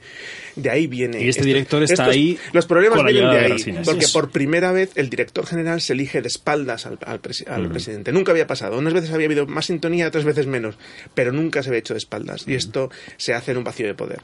De ahí viene. Y este director está ahí. Los problemas vienen de ahí. porque por primera vez el director general se elige de espaldas al, al, presidente. Nunca había pasado. Unas veces había habido más sintonía, otras veces menos. Pero nunca se había hecho de espaldas. Y esto se hace en un vacío de poder.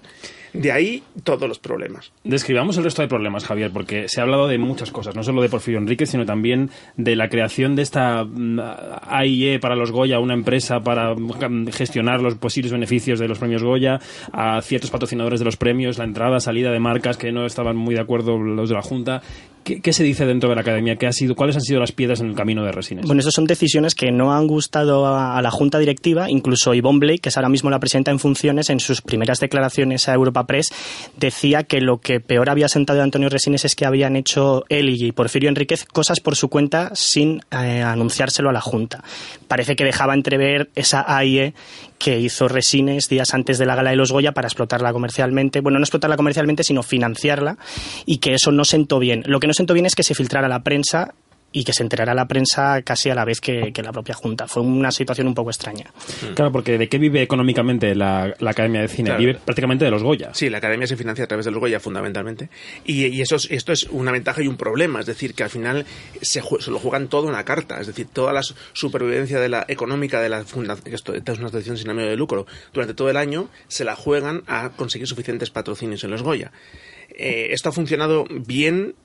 De ahí todos los problemas. Describamos el resto de problemas, Javier, porque se ha hablado de muchas cosas, no solo de Porfirio Enrique, sino también de la creación de esta mm, AIE para los Goya, una empresa para mm, gestionar los posibles beneficios de los premios Goya, a ciertos patrocinadores de los premios, la entrada, salida de marcas que no estaban muy de acuerdo los de la Junta. ¿Qué, se dice dentro de la academia? ¿Qué ha sido, ¿Cuáles han sido las piedras en el camino de Resines? Bueno, esas son decisiones que no han gustado a, la Junta Directiva. Incluso Yvonne Blake, que es ahora mismo la presidenta en funciones, en sus primeras declaraciones a Europa Press, decía que lo que peor había sentado de Antonio Resines es que habían hecho él y Porfirio Enríquez cosas por su cuenta sin eh, anunciárselo a la Junta. Parece que dejaba entrever esa AIE que hizo Resines días antes de la gala de los Goya para explotarla comercialmente. Bueno, no explotarla comercialmente, sino financiarla y que eso no sentó bien. Lo que no sentó bien es que se filtrara la prensa y que se enterara la prensa casi a la vez que, la propia Junta. Fue una situación un poco extraña. Mm. Claro, porque ¿de qué vive económicamente la, Academia de Cine? Vive prácticamente de los Goya. Sí, la Academia se financia a través de los Goya fundamentalmente. Y, eso esto es una ventaja y un problema. Es decir, que al final se, lo juegan todo una carta. Es decir, toda la supervivencia de la económica de la fundación, esto, es una asociación sin ánimo de lucro, durante todo el año se la juegan a conseguir suficientes patrocinios en los Goya. Eh, esto ha funcionado bien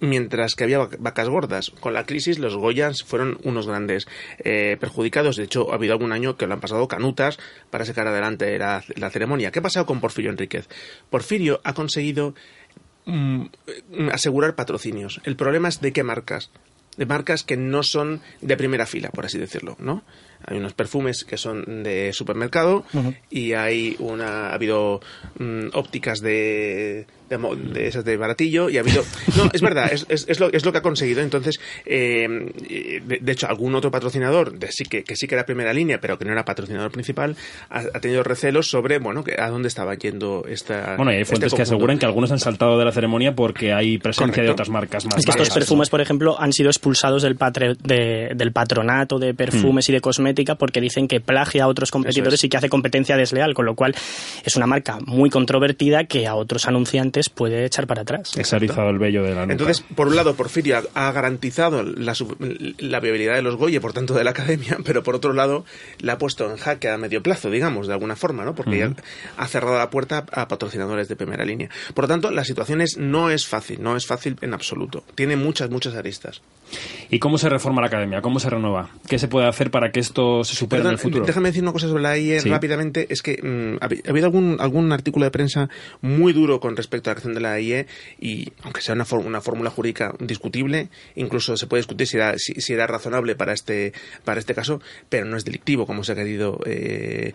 mientras que había vacas gordas. Con la crisis los Goyas fueron unos grandes eh, perjudicados. De hecho, ha habido algún año que lo han pasado canutas para sacar adelante la, ceremonia. ¿Qué ha pasado con Porfirio Enríquez? Porfirio ha conseguido mm, asegurar patrocinios. El problema es de qué marcas. De marcas que no son de primera fila, por así decirlo, ¿no? Hay unos perfumes que son de supermercado y hay una ha habido mm, ópticas de de, esas de baratillo y ha habido... No, es verdad, es, es, lo, es lo que ha conseguido. Entonces, eh, de, hecho, algún otro patrocinador, de, sí que, que sí que era primera línea, pero que no era patrocinador principal, ha, tenido recelos sobre, bueno, que a dónde estaba yendo esta... Bueno, y hay fuentes este que aseguran que algunos han saltado de la ceremonia porque hay presencia de otras marcas más. Es que estos perfumes, por ejemplo, han sido expulsados del, del patronato de perfumes mm. y de cosmética porque dicen que plagia a otros competidores y que hace competencia desleal, con lo cual es una marca muy controvertida que a otros anunciantes puede echar para atrás. Exarizado el vello de la nuca. Entonces, por un lado, Porfirio ha, garantizado la, la, viabilidad de los Goye, por tanto, de la academia, [LAUGHS] pero por otro lado, la ha puesto en jaque a medio plazo, digamos, de alguna forma, ¿no? Porque ya ha cerrado la puerta a patrocinadores de primera línea. Por lo tanto, la situación es, no es fácil, no es fácil en absoluto. Tiene muchas, muchas aristas. ¿Y cómo se reforma la academia? ¿Cómo se renueva? ¿Qué se puede hacer para que esto se supere en el futuro? Déjame decir una cosa sobre la IE rápidamente. Es que mm, ha habido algún, algún artículo de prensa muy duro con respecto a la creación de la IE y aunque sea una, una fórmula jurídica discutible, incluso se puede discutir si era, si, era razonable para este, para este caso, pero no es delictivo como se ha querido. Eh,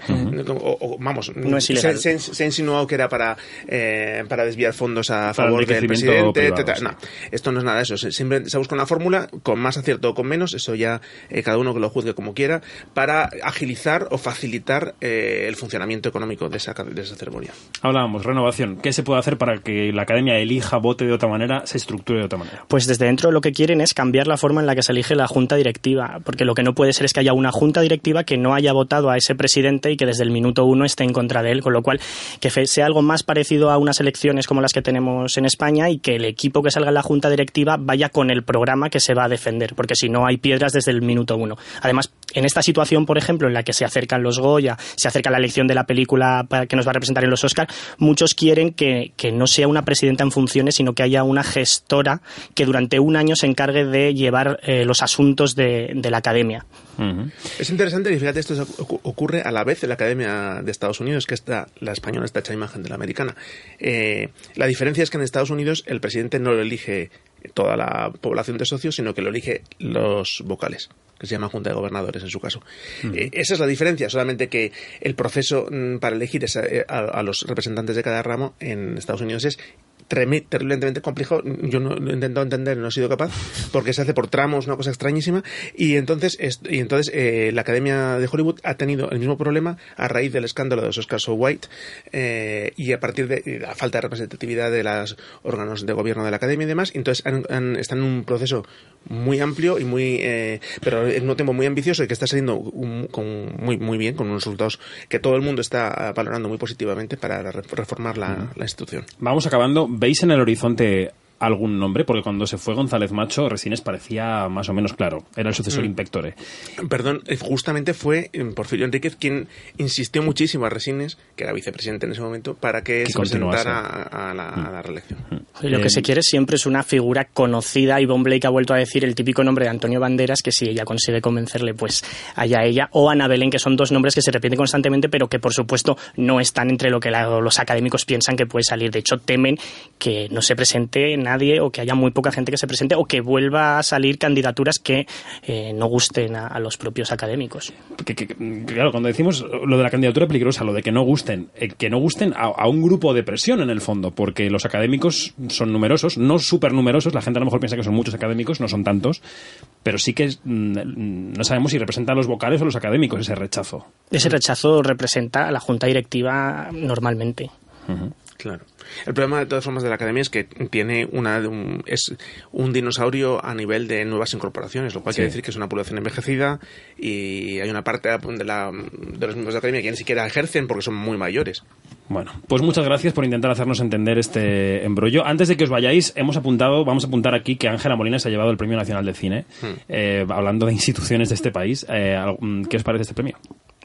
vamos, se, ha insinuado que era para, eh, para desviar fondos a favor del presidente. No, esto no es nada de eso. Siempre se busca una fórmula con más acierto o con menos, eso ya eh, cada uno que lo juzgue como quiera, para agilizar o facilitar el funcionamiento económico de esa, de esa ceremonia. Hablábamos, renovación. ¿Qué se puede hacer para que la academia elija, vote de otra manera, se estructure de otra manera? Pues desde dentro lo que quieren es cambiar la forma en la que se elige la junta directiva, porque lo que no puede ser es que haya una junta directiva que no haya votado a ese presidente y que desde el minuto uno esté en contra de él, con lo cual que sea algo más parecido a unas elecciones como las que tenemos en España y que el equipo que salga en la junta directiva vaya con el programa que se va a defender, porque si no hay piedras desde el minuto uno. Además, en esta situación, por ejemplo, en la que se acercan los Goya, se acerca la elección de la película que nos va a representar en los Oscar, muchos quieren que, que no sea una presidenta en funciones, sino que haya una gestora que durante un año se encargue de llevar eh, los asuntos de, de la academia. Es interesante que fíjate, esto ocurre a la vez en la Academia de Estados Unidos, que está, la española está hecha imagen de la americana. Eh, la diferencia es que en Estados Unidos el presidente no lo elige toda la población de socios, sino que lo elige los vocales que se llama Junta de Gobernadores en su caso. Eh, esa es la diferencia, solamente que el proceso mm, para elegir a, los representantes de cada ramo en Estados Unidos es terriblemente complejo. Yo no lo he intentado entender, no he sido capaz, porque se hace por tramos, una cosa extrañísima. Y entonces, y entonces eh, la Academia de Hollywood ha tenido el mismo problema a raíz del escándalo de los Oscars So White eh, y a partir de la falta de representatividad de los órganos de gobierno de la Academia y demás. Entonces están en un proceso muy amplio y muy, eh, pero en un tiempo muy ambicioso y que está saliendo con, muy, muy bien, con unos resultados que todo el mundo está valorando muy positivamente para reformar la, la institución. Vamos acabando ¿Veis en el horizonte algún nombre? Porque cuando se fue González Macho, Resines parecía más o menos claro. Era el sucesor Mm. impectore. Perdón, eh, justamente fue eh, Porfirio Enríquez quien insistió muchísimo a Resines, que era vicepresidente en ese momento, para que, Que se presentara a, a la, a la reelección. Y lo que se quiere siempre es una figura conocida. y Blake ha vuelto a decir el típico nombre de Antonio Banderas, que si ella consigue convencerle, pues allá ella. O Ana Belén, que son dos nombres que se repiten constantemente, pero que por supuesto no están entre lo que la- los académicos piensan que puede salir. De hecho, temen que no se presente nadie o que haya muy poca gente que se presente o que vuelva a salir candidaturas que eh, no gusten a, a los propios académicos. Que- que- que, claro, cuando decimos lo de la candidatura peligrosa, lo de que no gusten, eh, que no gusten a, a un grupo de presión en el fondo, porque los académicos son numerosos, no súper numerosos, la gente a lo mejor piensa que son muchos académicos, no son tantos, pero sí que mm, no sabemos si representan a los vocales o los académicos ese rechazo. Ese rechazo representa a la junta directiva normalmente. Claro. El problema de todas formas de la academia es que tiene una un- es un dinosaurio a nivel de nuevas incorporaciones, lo cual Sí. quiere decir que es una población envejecida y hay una parte de, la, de los miembros de la academia que ni siquiera ejercen porque son muy mayores. Bueno, pues muchas gracias por intentar hacernos entender este embrollo. Antes de que os vayáis, hemos apuntado, vamos a apuntar aquí que Ángela Molina se ha llevado el Premio Nacional de Cine, Hmm. eh, hablando de instituciones de este país. Eh, ¿Qué os parece este premio?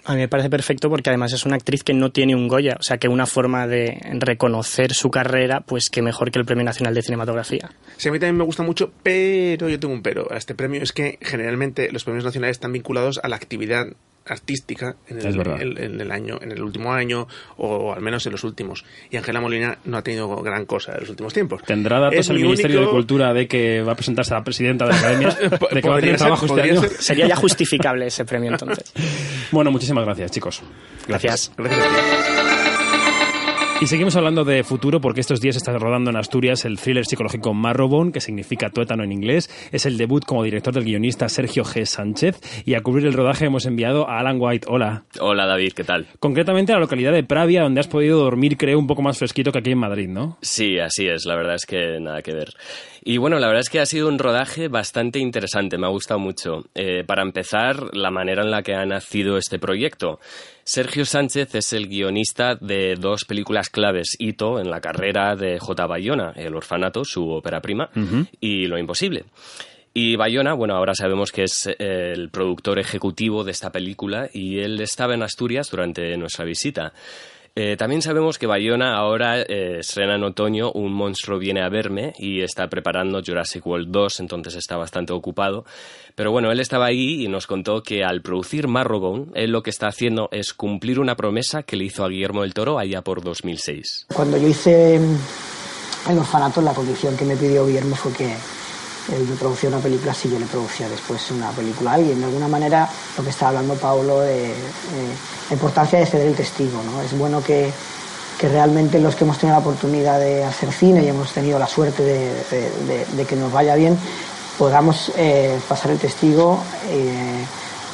A mí me parece perfecto porque además es una actriz que no tiene un Goya, o sea que una forma de reconocer su carrera, pues que mejor que el Premio Nacional de Cinematografía. Sí, a mí también me gusta mucho, pero yo tengo un pero este premio. Es que generalmente los premios nacionales están vinculados a la actividad artística en el, en- el año, en el último año o al menos en los últimos. Y Ángela Molina no ha tenido gran cosa en los últimos tiempos. ¿Tendrá datos Es el mi Ministerio único- de Cultura de que va a presentarse a la presidenta de la Academia? [LAUGHS] ¿De que va a tener ser, trabajo este año? ser. [LAUGHS] Sería ya justificable ese premio entonces. Bueno, muchísimas gracias, chicos. Gracias. Gracias a ti. Y seguimos hablando de futuro porque estos días está rodando en Asturias el thriller psicológico Marrowbone, que significa tuétano en inglés. Es el debut como director del guionista Sergio G. Sánchez. Y a cubrir el rodaje hemos enviado a Alan White. Hola. Hola David, ¿qué tal? Concretamente a la localidad de Pravia, donde has podido dormir, creo, un poco más fresquito que aquí en Madrid, ¿no? Sí, así es, la verdad es que nada que ver. Y bueno, la verdad es que ha sido un rodaje bastante interesante, me ha gustado mucho. Eh, para empezar, la manera en la que ha nacido este proyecto. Sergio Sánchez es el guionista de dos películas claves, hito en la carrera de J. Bayona, El Orfanato, su ópera prima, y Lo Imposible. Y Bayona, bueno, ahora sabemos que es el productor ejecutivo de esta película y él estaba en Asturias durante nuestra visita. Eh, también sabemos que Bayona ahora eh, estrena en otoño Un monstruo viene a verme y está preparando Jurassic World 2, entonces está bastante ocupado. Pero bueno, él estaba ahí y nos contó que al producir Marrowbone, él lo que está haciendo es cumplir una promesa que le hizo a Guillermo del Toro allá por 2006. Cuando yo hice mm, El Orfanato, la condición que me pidió Guillermo fue que eh, yo producía una película si yo le producía después una película a alguien. De alguna manera, lo que estaba hablando Pablo de la importancia de ceder el testigo. ¿no? Es bueno que, que realmente los que hemos tenido la oportunidad de hacer cine y hemos tenido la suerte de- de que nos vaya bien, podamos eh, pasar el testigo eh,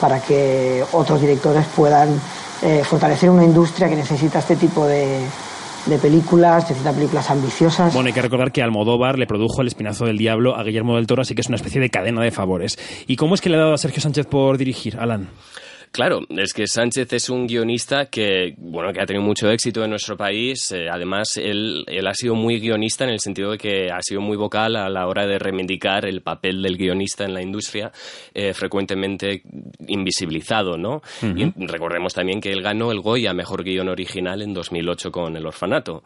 para que otros directores puedan eh, fortalecer una industria que necesita este tipo de, de películas, necesita películas ambiciosas. Bueno, hay que recordar que Almodóvar le produjo El Espinazo del Diablo a Guillermo del Toro, así que es una especie de cadena de favores. ¿Y cómo es que le ha dado a Sergio Sánchez por dirigir, Alan? Claro, es que Sánchez es un guionista que, bueno, que ha tenido mucho éxito en nuestro país. Eh, además, él, él ha sido muy guionista en el sentido de que ha sido muy vocal a la hora de reivindicar el papel del guionista en la industria, eh, frecuentemente invisibilizado, ¿no? Y recordemos también que él ganó el Goya Mejor Guión Original en 2008 con El Orfanato.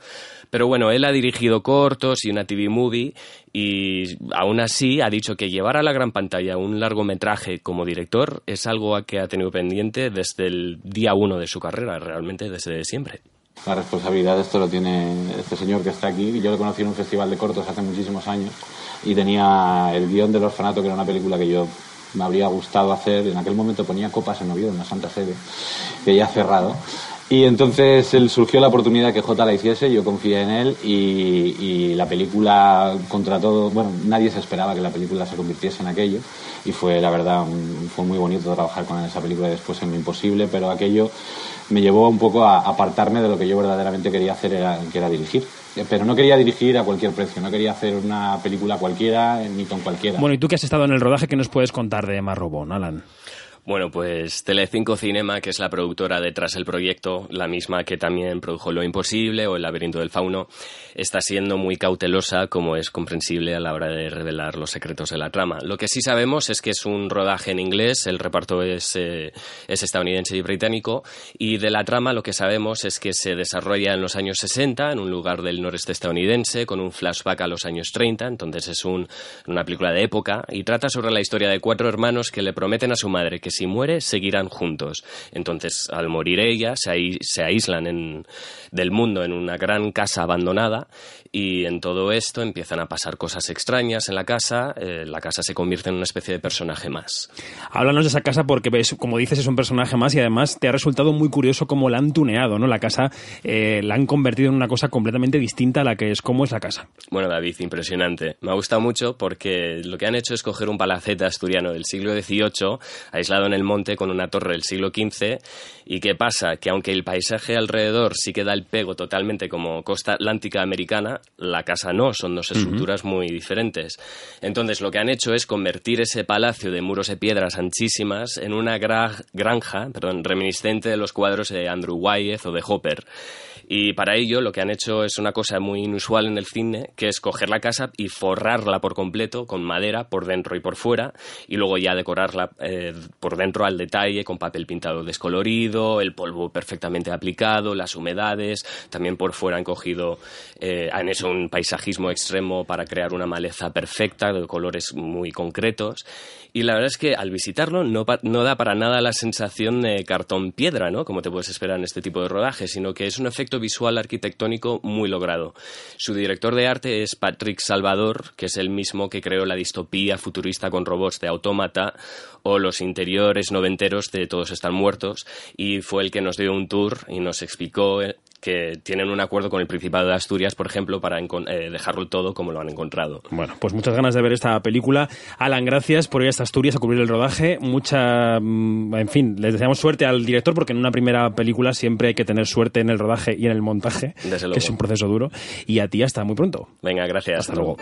Pero bueno, él ha dirigido cortos y una TV movie y aún así ha dicho que llevar a la gran pantalla un largometraje como director es algo a que ha tenido pendiente desde el día uno de su carrera, realmente desde siempre. La responsabilidad de esto lo tiene este señor que está aquí. Yo lo conocí en un festival de cortos hace muchísimos años y tenía el guion del orfanato, que era una película que yo me habría gustado hacer. En aquel momento ponía copas en Oviedo, en la Santa Sede, que ya ha cerrado. Y entonces él surgió la oportunidad que J la hiciese, yo confié en él y, la película, contra todo, bueno, nadie se esperaba que la película se convirtiese en aquello y fue, la verdad, fue muy bonito trabajar con él en esa película y después en Lo Imposible, pero aquello me llevó un poco a apartarme de lo que yo verdaderamente quería hacer, era, que era dirigir. Pero no quería dirigir a cualquier precio, no quería hacer una película cualquiera ni con cualquiera. Bueno, y tú que has estado en el rodaje, ¿qué nos puedes contar de Marrowbone, Alan? Bueno, pues Telecinco Cinema, que es la productora detrás del proyecto, la misma que también produjo Lo Imposible o El laberinto del fauno, está siendo muy cautelosa, como es comprensible a la hora de revelar los secretos de la trama. Lo que sí sabemos es que es un rodaje en inglés, el reparto es, eh, es estadounidense y británico, y de la trama lo que sabemos es que se desarrolla en los años 60, en un lugar del noreste estadounidense, con un flashback a los años 30, entonces es un, una película de época, y trata sobre la historia de cuatro hermanos que le prometen a su madre que si muere seguirán juntos. Entonces, al morir ella, se, se aíslan en, del mundo en una gran casa abandonada y en todo esto empiezan a pasar cosas extrañas en la casa, eh, la casa se convierte en una especie de personaje más. Háblanos de esa casa porque, como dices, es un personaje más y además te ha resultado muy curioso cómo la han tuneado, ¿no? La casa eh, la han convertido en una cosa completamente distinta a la que es. ¿Cómo es la casa? Bueno, David, impresionante. Me ha gustado mucho porque lo que han hecho es coger un palacete asturiano del siglo XVIII, aislado en el monte con una torre del siglo XV, y ¿qué pasa? Que aunque el paisaje alrededor sí que da el pego totalmente como costa atlántica americana, la casa no, son dos estructuras muy diferentes. Entonces, lo que han hecho es convertir ese palacio de muros de piedras anchísimas en una granja, perdón, reminiscente de los cuadros de Andrew Wyeth o de Hopper. Y para ello lo que han hecho es una cosa muy inusual en el cine, que es coger la casa y forrarla por completo con madera por dentro y por fuera, y luego ya decorarla eh, por dentro al detalle con papel pintado descolorido, el polvo perfectamente aplicado, las humedades, también por fuera han cogido, eh, han hecho un paisajismo extremo para crear una maleza perfecta de colores muy concretos. Y la verdad es que al visitarlo no, no da para nada la sensación de cartón piedra, ¿no? Como te puedes esperar en este tipo de rodaje, sino que es un efecto visual arquitectónico muy logrado. Su director de arte es Patrick Salvador, que es el mismo que creó la distopía futurista con robots de Autómata o los interiores noventeros de Todos están muertos y fue el que nos dio un tour y nos explicó eh, que tienen un acuerdo con el Principado de Asturias, por ejemplo, para eh, dejarlo todo como lo han encontrado. Bueno, pues muchas ganas de ver esta película. Alan, gracias por ir hasta Asturias a cubrir el rodaje. Mucha, mm, en fin, les deseamos suerte al director porque en una primera película siempre hay que tener suerte en el rodaje y en el montaje, que es un proceso duro. Y a ti hasta muy pronto. Venga, gracias. Hasta, luego.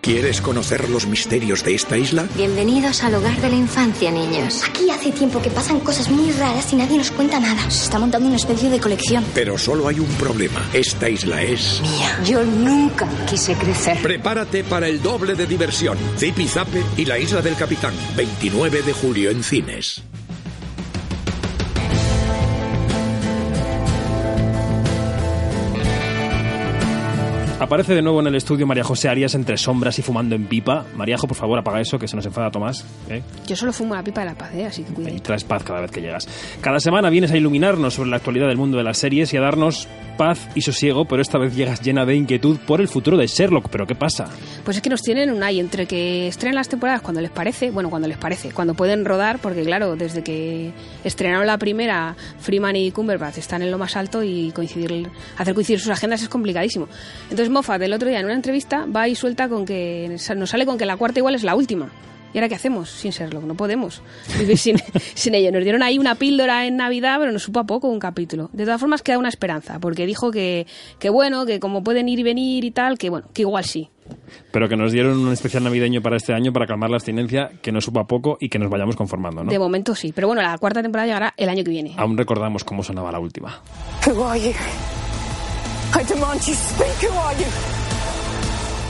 ¿Quieres conocer los misterios de esta isla? Bienvenidos al hogar de la infancia, niños. Aquí hace tiempo que pasan cosas muy raras y nadie nos cuenta nada. Se está montando una especie de colección. Pero solo hay un problema. Esta isla es... Mía. Yo nunca quise crecer. Prepárate para el doble de diversión. Zipi Zape y la isla del capitán. 29 de julio en cines. Aparece de nuevo en el estudio María José Arias entre sombras y fumando en pipa. Maríajo, por favor, apaga eso, que se nos enfada Tomás. ¿eh? Yo solo fumo la pipa de la paz, ¿eh? así que cuidado. Y traes paz cada vez que llegas. Cada semana vienes a iluminarnos sobre la actualidad del mundo de las series y a darnos paz y sosiego, pero esta vez llegas llena de inquietud por el futuro de Sherlock. ¿Pero qué pasa? Pues es que nos tienen un ay entre que estrenan las temporadas cuando les parece, bueno, cuando les parece, cuando pueden rodar, porque claro, desde que estrenaron la primera, Freeman y Cumberbatch están en lo más alto y coincidir, hacer coincidir sus agendas es complicadísimo. Entonces Moffat el otro día en una entrevista va y suelta con que nos sale con que la cuarta igual es la última. ¿Y ahora qué hacemos sin Sherlock? No podemos vivir sin, [LAUGHS] sin ello. Nos dieron ahí una píldora en Navidad, pero nos supo a poco un capítulo. De todas formas, queda una esperanza, porque dijo que, que bueno, que como pueden ir y venir y tal, que bueno, que igual sí. Pero que nos dieron un especial navideño para este año para calmar la abstinencia, que nos supo a poco y que nos vayamos conformando, ¿no? De momento sí, pero bueno, la cuarta temporada llegará el año que viene. Aún recordamos cómo sonaba la última.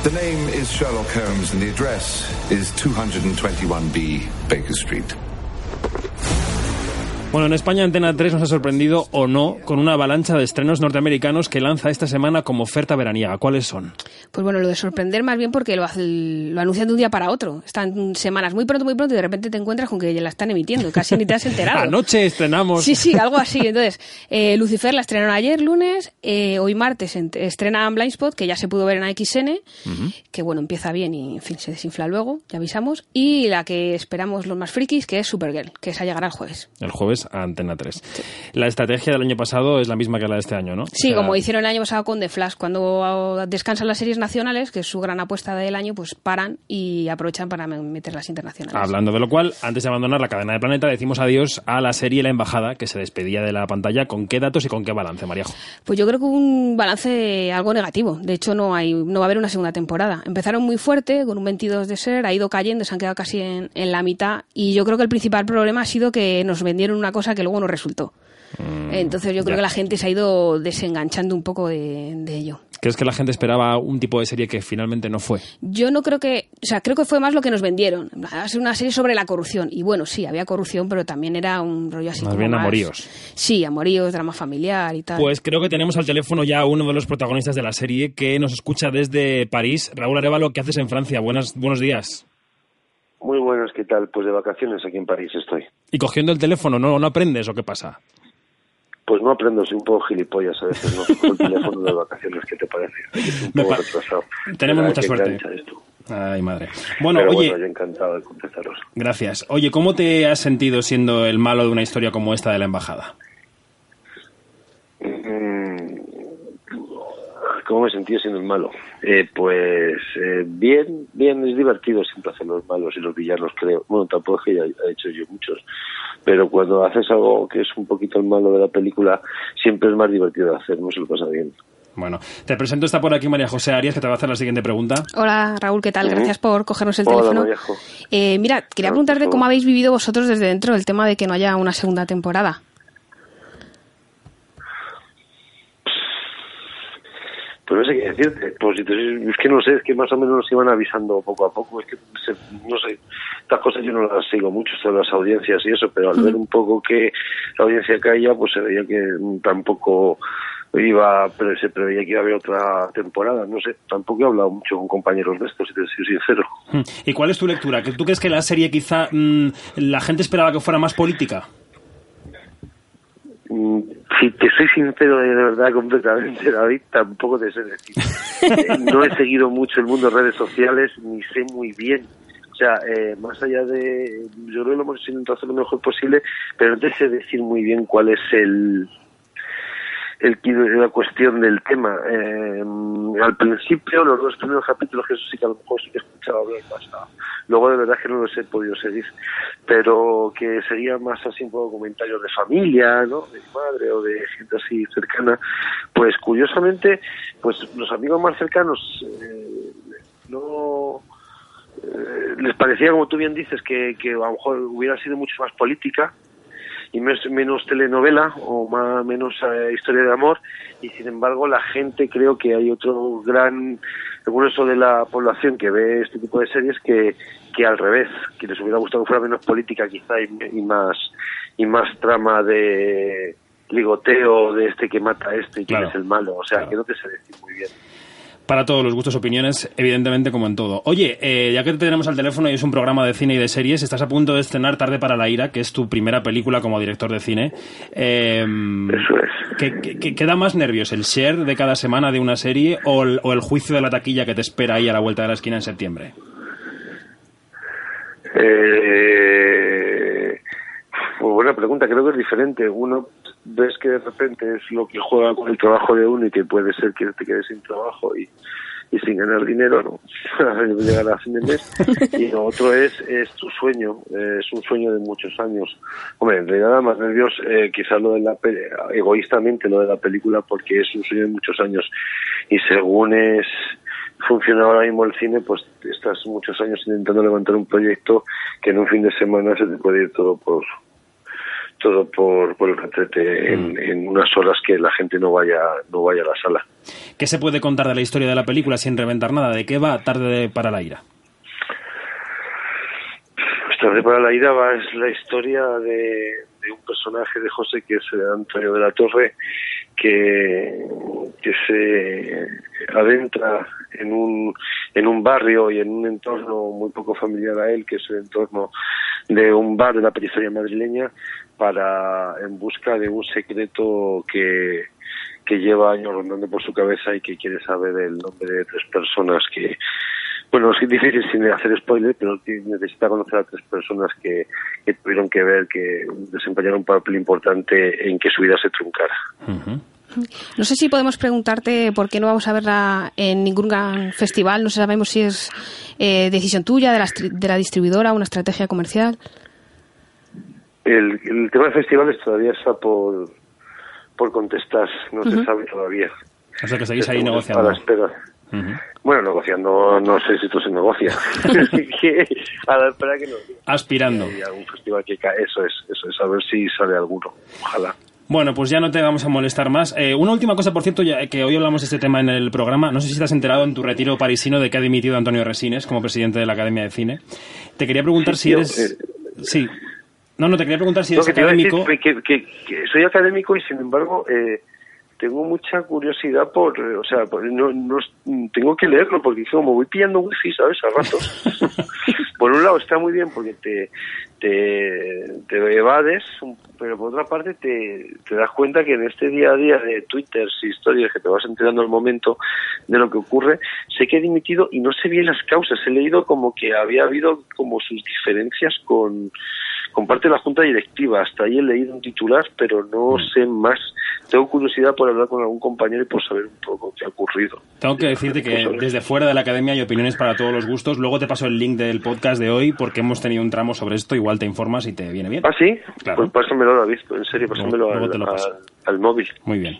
The name is Sherlock Holmes and the address is 221B Baker Street. Bueno, en España Antena 3 nos ha sorprendido o no con una avalancha de estrenos norteamericanos que lanza esta semana como oferta veraniega. ¿Cuáles son? Pues bueno, lo de sorprender más bien porque lo, lo anuncian de un día para otro. Están semanas muy pronto, muy pronto y de repente te encuentras con que ya la están emitiendo. Casi ni te has enterado. [LAUGHS] Anoche estrenamos. Sí, sí, algo así. [LAUGHS] Entonces, eh, Lucifer la estrenaron ayer, lunes. Eh, hoy martes estrena Blindspot, que ya se pudo ver en AXN. Que bueno, empieza bien y en fin, se desinfla luego, ya avisamos. Y la que esperamos los más frikis, que es Supergirl, que esa llegará el jueves. El jueves a Antena 3. La estrategia del año pasado es la misma que la de este año, ¿no? Sí, como hicieron el año pasado con The Flash, cuando descansan las series nacionales, que es su gran apuesta del año, pues paran y aprovechan para meter las internacionales. Hablando de lo cual, antes de abandonar la cadena de Planeta, decimos adiós a la serie La Embajada, que se despedía de la pantalla. ¿Con qué datos y con qué balance, Mariajo? Pues yo creo que un balance algo negativo. De hecho, no, hay, no va a haber una segunda temporada. Empezaron muy fuerte, con un 22 de ser, ha ido cayendo, se han quedado casi en, en la mitad. Y yo creo que el principal problema ha sido que nos vendieron una cosa que luego no resultó. Mm, Entonces yo creo ya. que la gente se ha ido desenganchando un poco de, de ello. ¿Crees que la gente esperaba un tipo de serie que finalmente no fue? Yo no creo que, o sea, creo que fue más lo que nos vendieron. Va a ser una serie sobre la corrupción. Y bueno, sí, había corrupción, pero también era un rollo así Más como bien más- amoríos. Sí, amoríos, drama familiar y tal. Pues creo que tenemos al teléfono ya a uno de los protagonistas de la serie que nos escucha desde París. Raúl Arevalo, ¿qué haces en Francia? Buenas, buenos días. Muy buenas, ¿qué tal? Pues de vacaciones aquí en París estoy. ¿Y cogiendo el teléfono no, no aprendes o qué pasa? Pues no aprendo, soy un poco gilipollas a veces, no cojo el teléfono de vacaciones, ¿qué te parece? [LAUGHS] Es un Me poco pa- retrasado. Tenemos mucha suerte. Ay, madre. Bueno, Pero oye, bueno, encantado de contestaros. gracias. Oye, ¿cómo te has sentido siendo el malo de una historia como esta de la embajada? Mm, ¿Cómo me he sentido siendo el malo? Eh, pues eh, bien, bien, es divertido siempre hacer los malos y los villanos, creo. Bueno, tampoco es que haya haya hecho yo muchos, pero cuando haces algo que es un poquito el malo de la película, siempre es más divertido de hacer, no se lo pasa bien. Bueno, te presento, está por aquí María José Arias, que te va a hacer la siguiente pregunta. Hola Raúl, ¿qué tal? Gracias por cogernos el Hola, teléfono. Eh, mira, quería preguntarte cómo habéis vivido vosotros desde dentro el tema de que no haya una segunda temporada. Pues no sé qué decirte. Pues te soy- es que no sé, es que más o menos nos iban avisando poco a poco. Es que se- no sé, estas cosas yo no las sigo mucho, todas las audiencias y eso, pero al ver un poco que la audiencia caía, pues se veía que tampoco iba, pero se preveía que iba a haber otra temporada. No sé, tampoco he hablado mucho con compañeros de estos, si te soy sincero. ¿Y cuál es tu lectura? ¿Que ¿Tú crees que la serie quizá mm, la gente esperaba que fuera más política? Mm, Si te soy sincero de verdad completamente, [LAUGHS] David, tampoco te sé decir. Eh, no he seguido mucho el mundo de redes sociales, ni sé muy bien. O sea, eh, más allá de... Yo creo que lo hemos intentado hacer lo mejor posible, pero no te sé decir muy bien cuál es el el la cuestión del tema. Eh, al principio, los dos primeros capítulos, que eso sí que a lo mejor sí que escuchaba bien pasado. Luego, de verdad, que no los he podido seguir. Pero que sería más así un poco comentarios de familia, ¿no? De mi madre o de gente así cercana. Pues curiosamente, pues los amigos más cercanos eh, no eh, les parecía, como tú bien dices, que, que a lo mejor hubiera sido mucho más política y menos, menos telenovela o más, menos eh, historia de amor y sin embargo la gente creo que hay otro gran grueso de la población que ve este tipo de series que, que al revés que les hubiera gustado que fuera menos política quizá y, y más y más trama de ligoteo de este que mata a este y quién Claro. es el malo o sea que no te sé decir muy bien Para todos los gustos, opiniones, evidentemente como en todo. Oye, eh, ya que te tenemos al teléfono y es un programa de cine y de series, estás a punto de estrenar Tarde para la ira, que es tu primera película como director de cine. Eso es. ¿qué, qué- qué- qué da más nervios, el share de cada semana de una serie o el, o el juicio de la taquilla que te espera ahí a la vuelta de la esquina en septiembre? Eh, buena pregunta, creo que es diferente. Uno ves que de repente es lo que juega con el trabajo de uno y que puede ser que te quedes sin trabajo y, sin ganar dinero, ¿no? [LAUGHS] Llegar a fin de mes. Y lo otro es, es tu sueño, eh, es un sueño de muchos años. Hombre, en realidad da más nervios, eh, quizás lo de la, pe- egoístamente lo de la película porque es un sueño de muchos años. Y según es, funciona ahora mismo el cine, pues estás muchos años intentando levantar un proyecto que en un fin de semana se te puede ir todo por todo por, por el retrete en, en unas horas que la gente no vaya no vaya a la sala. ¿Qué se puede contar de la historia de la película sin reventar nada? ¿De qué va Tarde para la ira? Tarde para la ira va es la historia de, de un personaje de José que es Antonio de la Torre que, que se adentra en un, en un barrio y en un entorno muy poco familiar a él, que es el entorno de un bar de la periferia madrileña, para en busca de un secreto que, que lleva años rondando por su cabeza y que quiere saber el nombre de tres personas que Bueno, es difícil sin hacer spoiler, pero necesita conocer a tres personas que, tuvieron que ver, que desempeñaron un papel importante en que su vida se truncara. No sé si podemos preguntarte por qué no vamos a verla en ningún gran festival. No sabemos si es eh, decisión tuya, de la, de la distribuidora, una estrategia comercial. El, tema de festivales todavía está por, por contestar, no se sabe todavía. O sea que seguís ahí negociando. A la espera. Bueno, negociando, no sé si esto se negocia. [LAUGHS] [LAUGHS] a la espera que nos Aspirando. algún festival que cae. Eso es, eso es, a ver si sale alguno. Ojalá. Bueno, pues ya no te vamos a molestar más. Eh, una última cosa, por cierto, ya que hoy hablamos de este tema en el programa. No sé si te has enterado en tu retiro parisino de que ha dimitido Antonio Resines como presidente de la Academia de Cine. Te quería preguntar si eres. Eh, sí. No, no, te quería preguntar si eres académico. que, soy académico y, sin embargo, eh, tengo mucha curiosidad por, o sea, no, no, tengo que leerlo porque como voy pillando wifi, ¿sabes? A ratos. [LAUGHS] por un lado está muy bien porque te, te, te evades, pero por otra parte te, te, das cuenta que en este día a día de Twitter y historias que te vas enterando al momento de lo que ocurre, sé que he dimitido y no sé bien las causas. He leído como que había habido como sus diferencias con, con parte de la junta directiva. Hasta ahí he leído un titular, pero no mm. sé más tengo curiosidad por hablar con algún compañero y por saber un poco qué ha ocurrido. Tengo que decirte que desde fuera de la academia hay opiniones para todos los gustos. Luego te paso el link del podcast de hoy porque hemos tenido un tramo sobre esto. Igual te informas y te viene bien. ¿Ah, sí? Claro. Pues pásamelo, David. En serio, pásamelo al, móvil. Muy bien.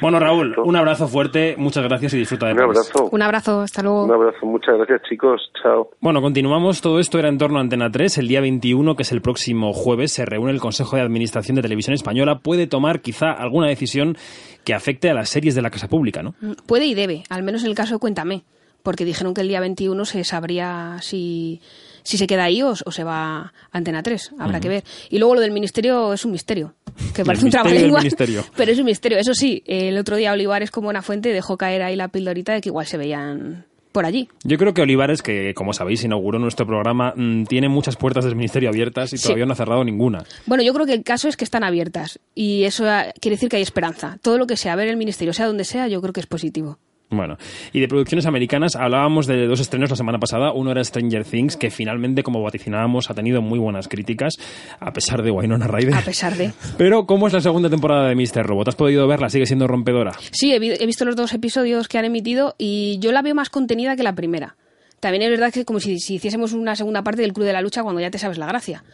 Bueno, Raúl, un abrazo fuerte. Muchas gracias y disfruta de Un abrazo. Un abrazo. Hasta luego. Un abrazo. Muchas gracias, chicos. Chao. Bueno, continuamos. Todo esto era en torno a Antena 3. El día 21, que es el próximo jueves, se reúne el Consejo de Administración de Televisión Española. Puede tomar quizá alguna decisión que afecte a las series de la casa pública, ¿no? Mm, puede y debe, al menos en el caso de Cuéntame, porque dijeron que el día 21 se sabría si, si se queda ahí o, se va a Antena 3, habrá que ver. Y luego lo del ministerio es un misterio, que parece un trabalengua, [LAUGHS] pero es un misterio. Eso sí, el otro día Olivares como una fuente dejó caer ahí la pildorita de que igual se veían por allí. Yo creo que Olivares, que como sabéis inauguró nuestro programa, mm, tiene muchas puertas del Ministerio abiertas y todavía no ha cerrado ninguna. Bueno, yo creo que el caso es que están abiertas y eso quiere decir que hay esperanza. Todo lo que sea ver el Ministerio, sea donde sea, yo creo que es positivo. Bueno, y de producciones americanas hablábamos de dos estrenos la semana pasada. Uno era Stranger Things, que finalmente, como vaticinábamos, ha tenido muy buenas críticas, a pesar de Wynonna Ryder. A pesar de. Pero, ¿cómo es la segunda temporada de Mr. Robot? ¿Has podido verla? ¿Sigue siendo rompedora? Sí, he visto los dos episodios que han emitido y yo la veo más contenida que la primera también es verdad que es como si, hiciésemos una segunda parte del Club de la Lucha cuando ya te sabes la gracia.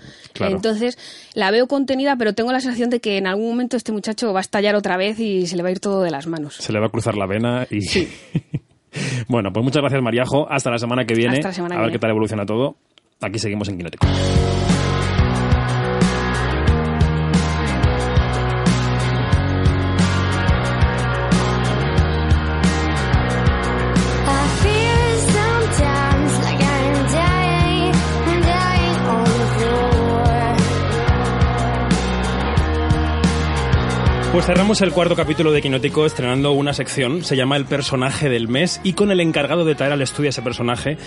Entonces, la veo contenida, pero tengo la sensación de que en algún momento este muchacho va a estallar otra vez y se le va a ir todo de las manos. Se le va a cruzar la vena y... Sí. [LAUGHS] bueno, pues muchas gracias, Mariajo. Hasta la semana que viene. a ver qué tal evoluciona todo. Aquí seguimos en Quinótico. Pues cerramos el cuarto capítulo de Quinótico estrenando una sección, se llama El personaje del mes y con el encargado de traer al estudio ese personaje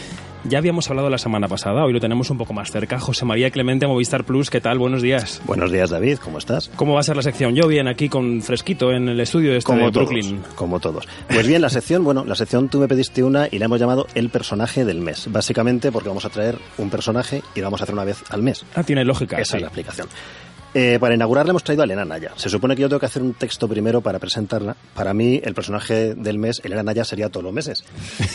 ya habíamos hablado la semana pasada, hoy lo tenemos un poco más cerca. José María Clemente, Movistar Plus, ¿qué tal? Buenos días. Buenos días, David, ¿cómo estás? ¿Cómo va a ser la sección? Yo bien, aquí con fresquito en el estudio de, este como Brooklyn. como todos. Pues bien, la sección, bueno, la sección tú me pediste una y la hemos llamado El personaje del mes. Básicamente porque vamos a traer un personaje y lo vamos a hacer una vez al mes. Ah, tiene lógica. Esa es la explicación. Eh, para inaugurarla hemos traído a Elena Naya. Se supone que yo tengo que hacer un texto primero para presentarla. Para mí, el personaje del mes, Elena Naya, sería todos los meses.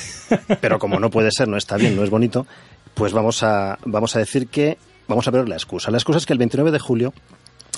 [LAUGHS] Pero como no puede ser, no está bien, no es bonito, pues vamos a, vamos a decir que vamos a ver la excusa. La excusa es que el 29 de julio,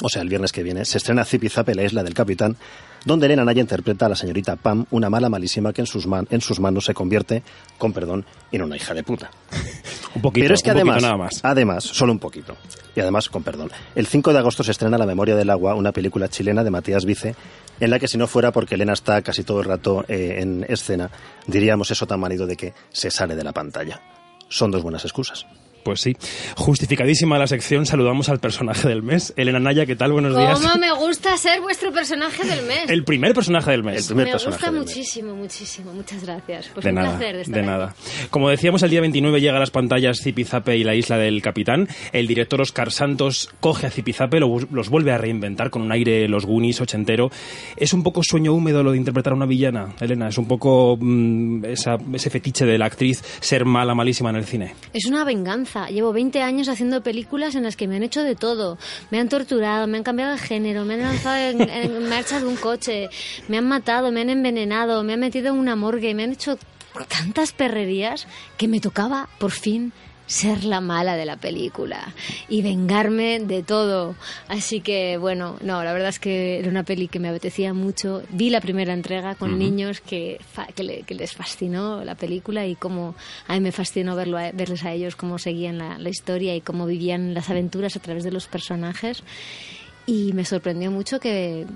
o sea, el viernes que viene, se estrena Zipizape, la isla del capitán, donde Elena Naya interpreta a la señorita Pam, una mala malísima que en sus, en sus manos se convierte, con perdón, en una hija de puta. [LAUGHS] un poquito, Pero es que además, nada más. además, solo un poquito, y además con perdón, el 5 de agosto se estrena La memoria del agua, una película chilena de Matías Vice, en la que si no fuera porque Elena está casi todo el rato eh, en escena, diríamos eso tan manido de que se sale de la pantalla. Son dos buenas excusas. Pues sí, justificadísima la sección, saludamos al personaje del mes. Elena Naya, ¿qué tal? Buenos días. ¿Cómo me gusta ser vuestro personaje del mes? El primer personaje del mes. me gusta muchísimo, muchísimo. Muchas gracias. Pues de un nada, placer de estar de aquí. nada. Como decíamos, el día 29 llega a las pantallas Zipizape y la isla del capitán. El director Oscar Santos coge a Zipizape, lo- los vuelve a reinventar con un aire los Goonies ochentero. Es un poco sueño húmedo lo de interpretar a una villana, Elena. Es un poco mm, esa- ese fetiche de la actriz ser mala, malísima en el cine. Es una venganza. Llevo 20 años haciendo películas en las que me han hecho de todo. Me han torturado, me han cambiado de género, me han lanzado en, [LAUGHS] en marcha de un coche, me han matado, me han envenenado, me han metido en una morgue, me han hecho tantas perrerías que me tocaba por fin ser la mala de la película y vengarme de todo. Así que, bueno, no, la verdad es que era una peli que me apetecía mucho. Vi la primera entrega con Ujú. niños que, que, le- que les fascinó la película y cómo a mí me fascinó verlo a- verles a ellos cómo seguían la, la historia y cómo vivían las aventuras a través de los personajes. Y me sorprendió mucho que,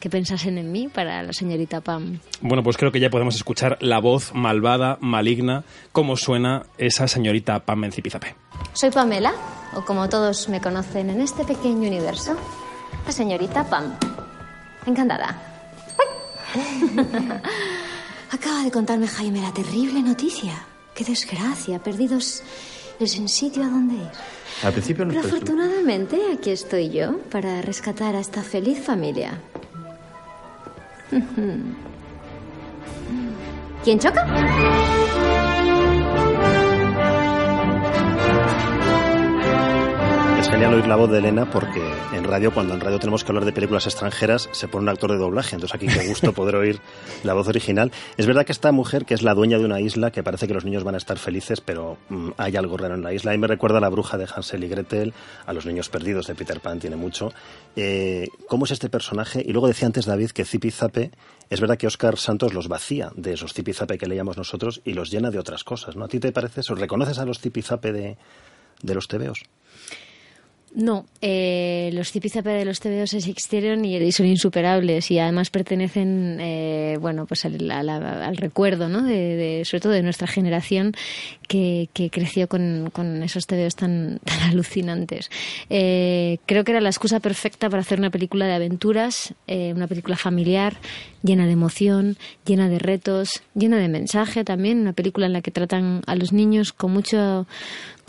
que pensasen en mí para la señorita Pam. Bueno, pues creo que ya podemos escuchar la voz malvada, maligna, cómo suena esa señorita Pam en Zipizape. Soy Pamela, o como todos me conocen en este pequeño universo, la señorita Pam. Encantada. [LAUGHS] Acaba de contarme Jaime la terrible noticia. Qué desgracia, perdidos es sin sitio a dónde ir. Al principio nos Pero afortunadamente aquí estoy yo para rescatar a esta feliz familia. ¿Quién choca? Genial oír la voz de Elena porque en radio, cuando en radio tenemos que hablar de películas extranjeras, se pone un actor de doblaje. Entonces aquí qué gusto poder oír la voz original. Es verdad que esta mujer, que es la dueña de una isla, que parece que los niños van a estar felices, pero mm, hay algo raro en la isla. Y me recuerda a la bruja de Hansel y Gretel, a los niños perdidos de Peter Pan, tiene mucho. Eh, ¿Cómo es este personaje? Y luego decía antes David que Zipi Zape, es verdad que Oscar Santos los vacía de esos Zipi Zape que leíamos nosotros y los llena de otras cosas, ¿no? ¿A ti te parece eso? ¿Reconoces a los Zipi Zape de, de los tebeos? No, eh, los zipizape de los TVOs existieron y, son insuperables y además pertenecen, eh, bueno, pues al recuerdo, ¿no? De, de- sobre todo de nuestra generación que, que creció con, con esos TVOs tan, [LAUGHS] tan alucinantes. Eh, creo que era la excusa perfecta para hacer una película de aventuras, eh, una película familiar, llena de emoción, llena de retos, llena de mensaje también, una película en la que tratan a los niños con mucho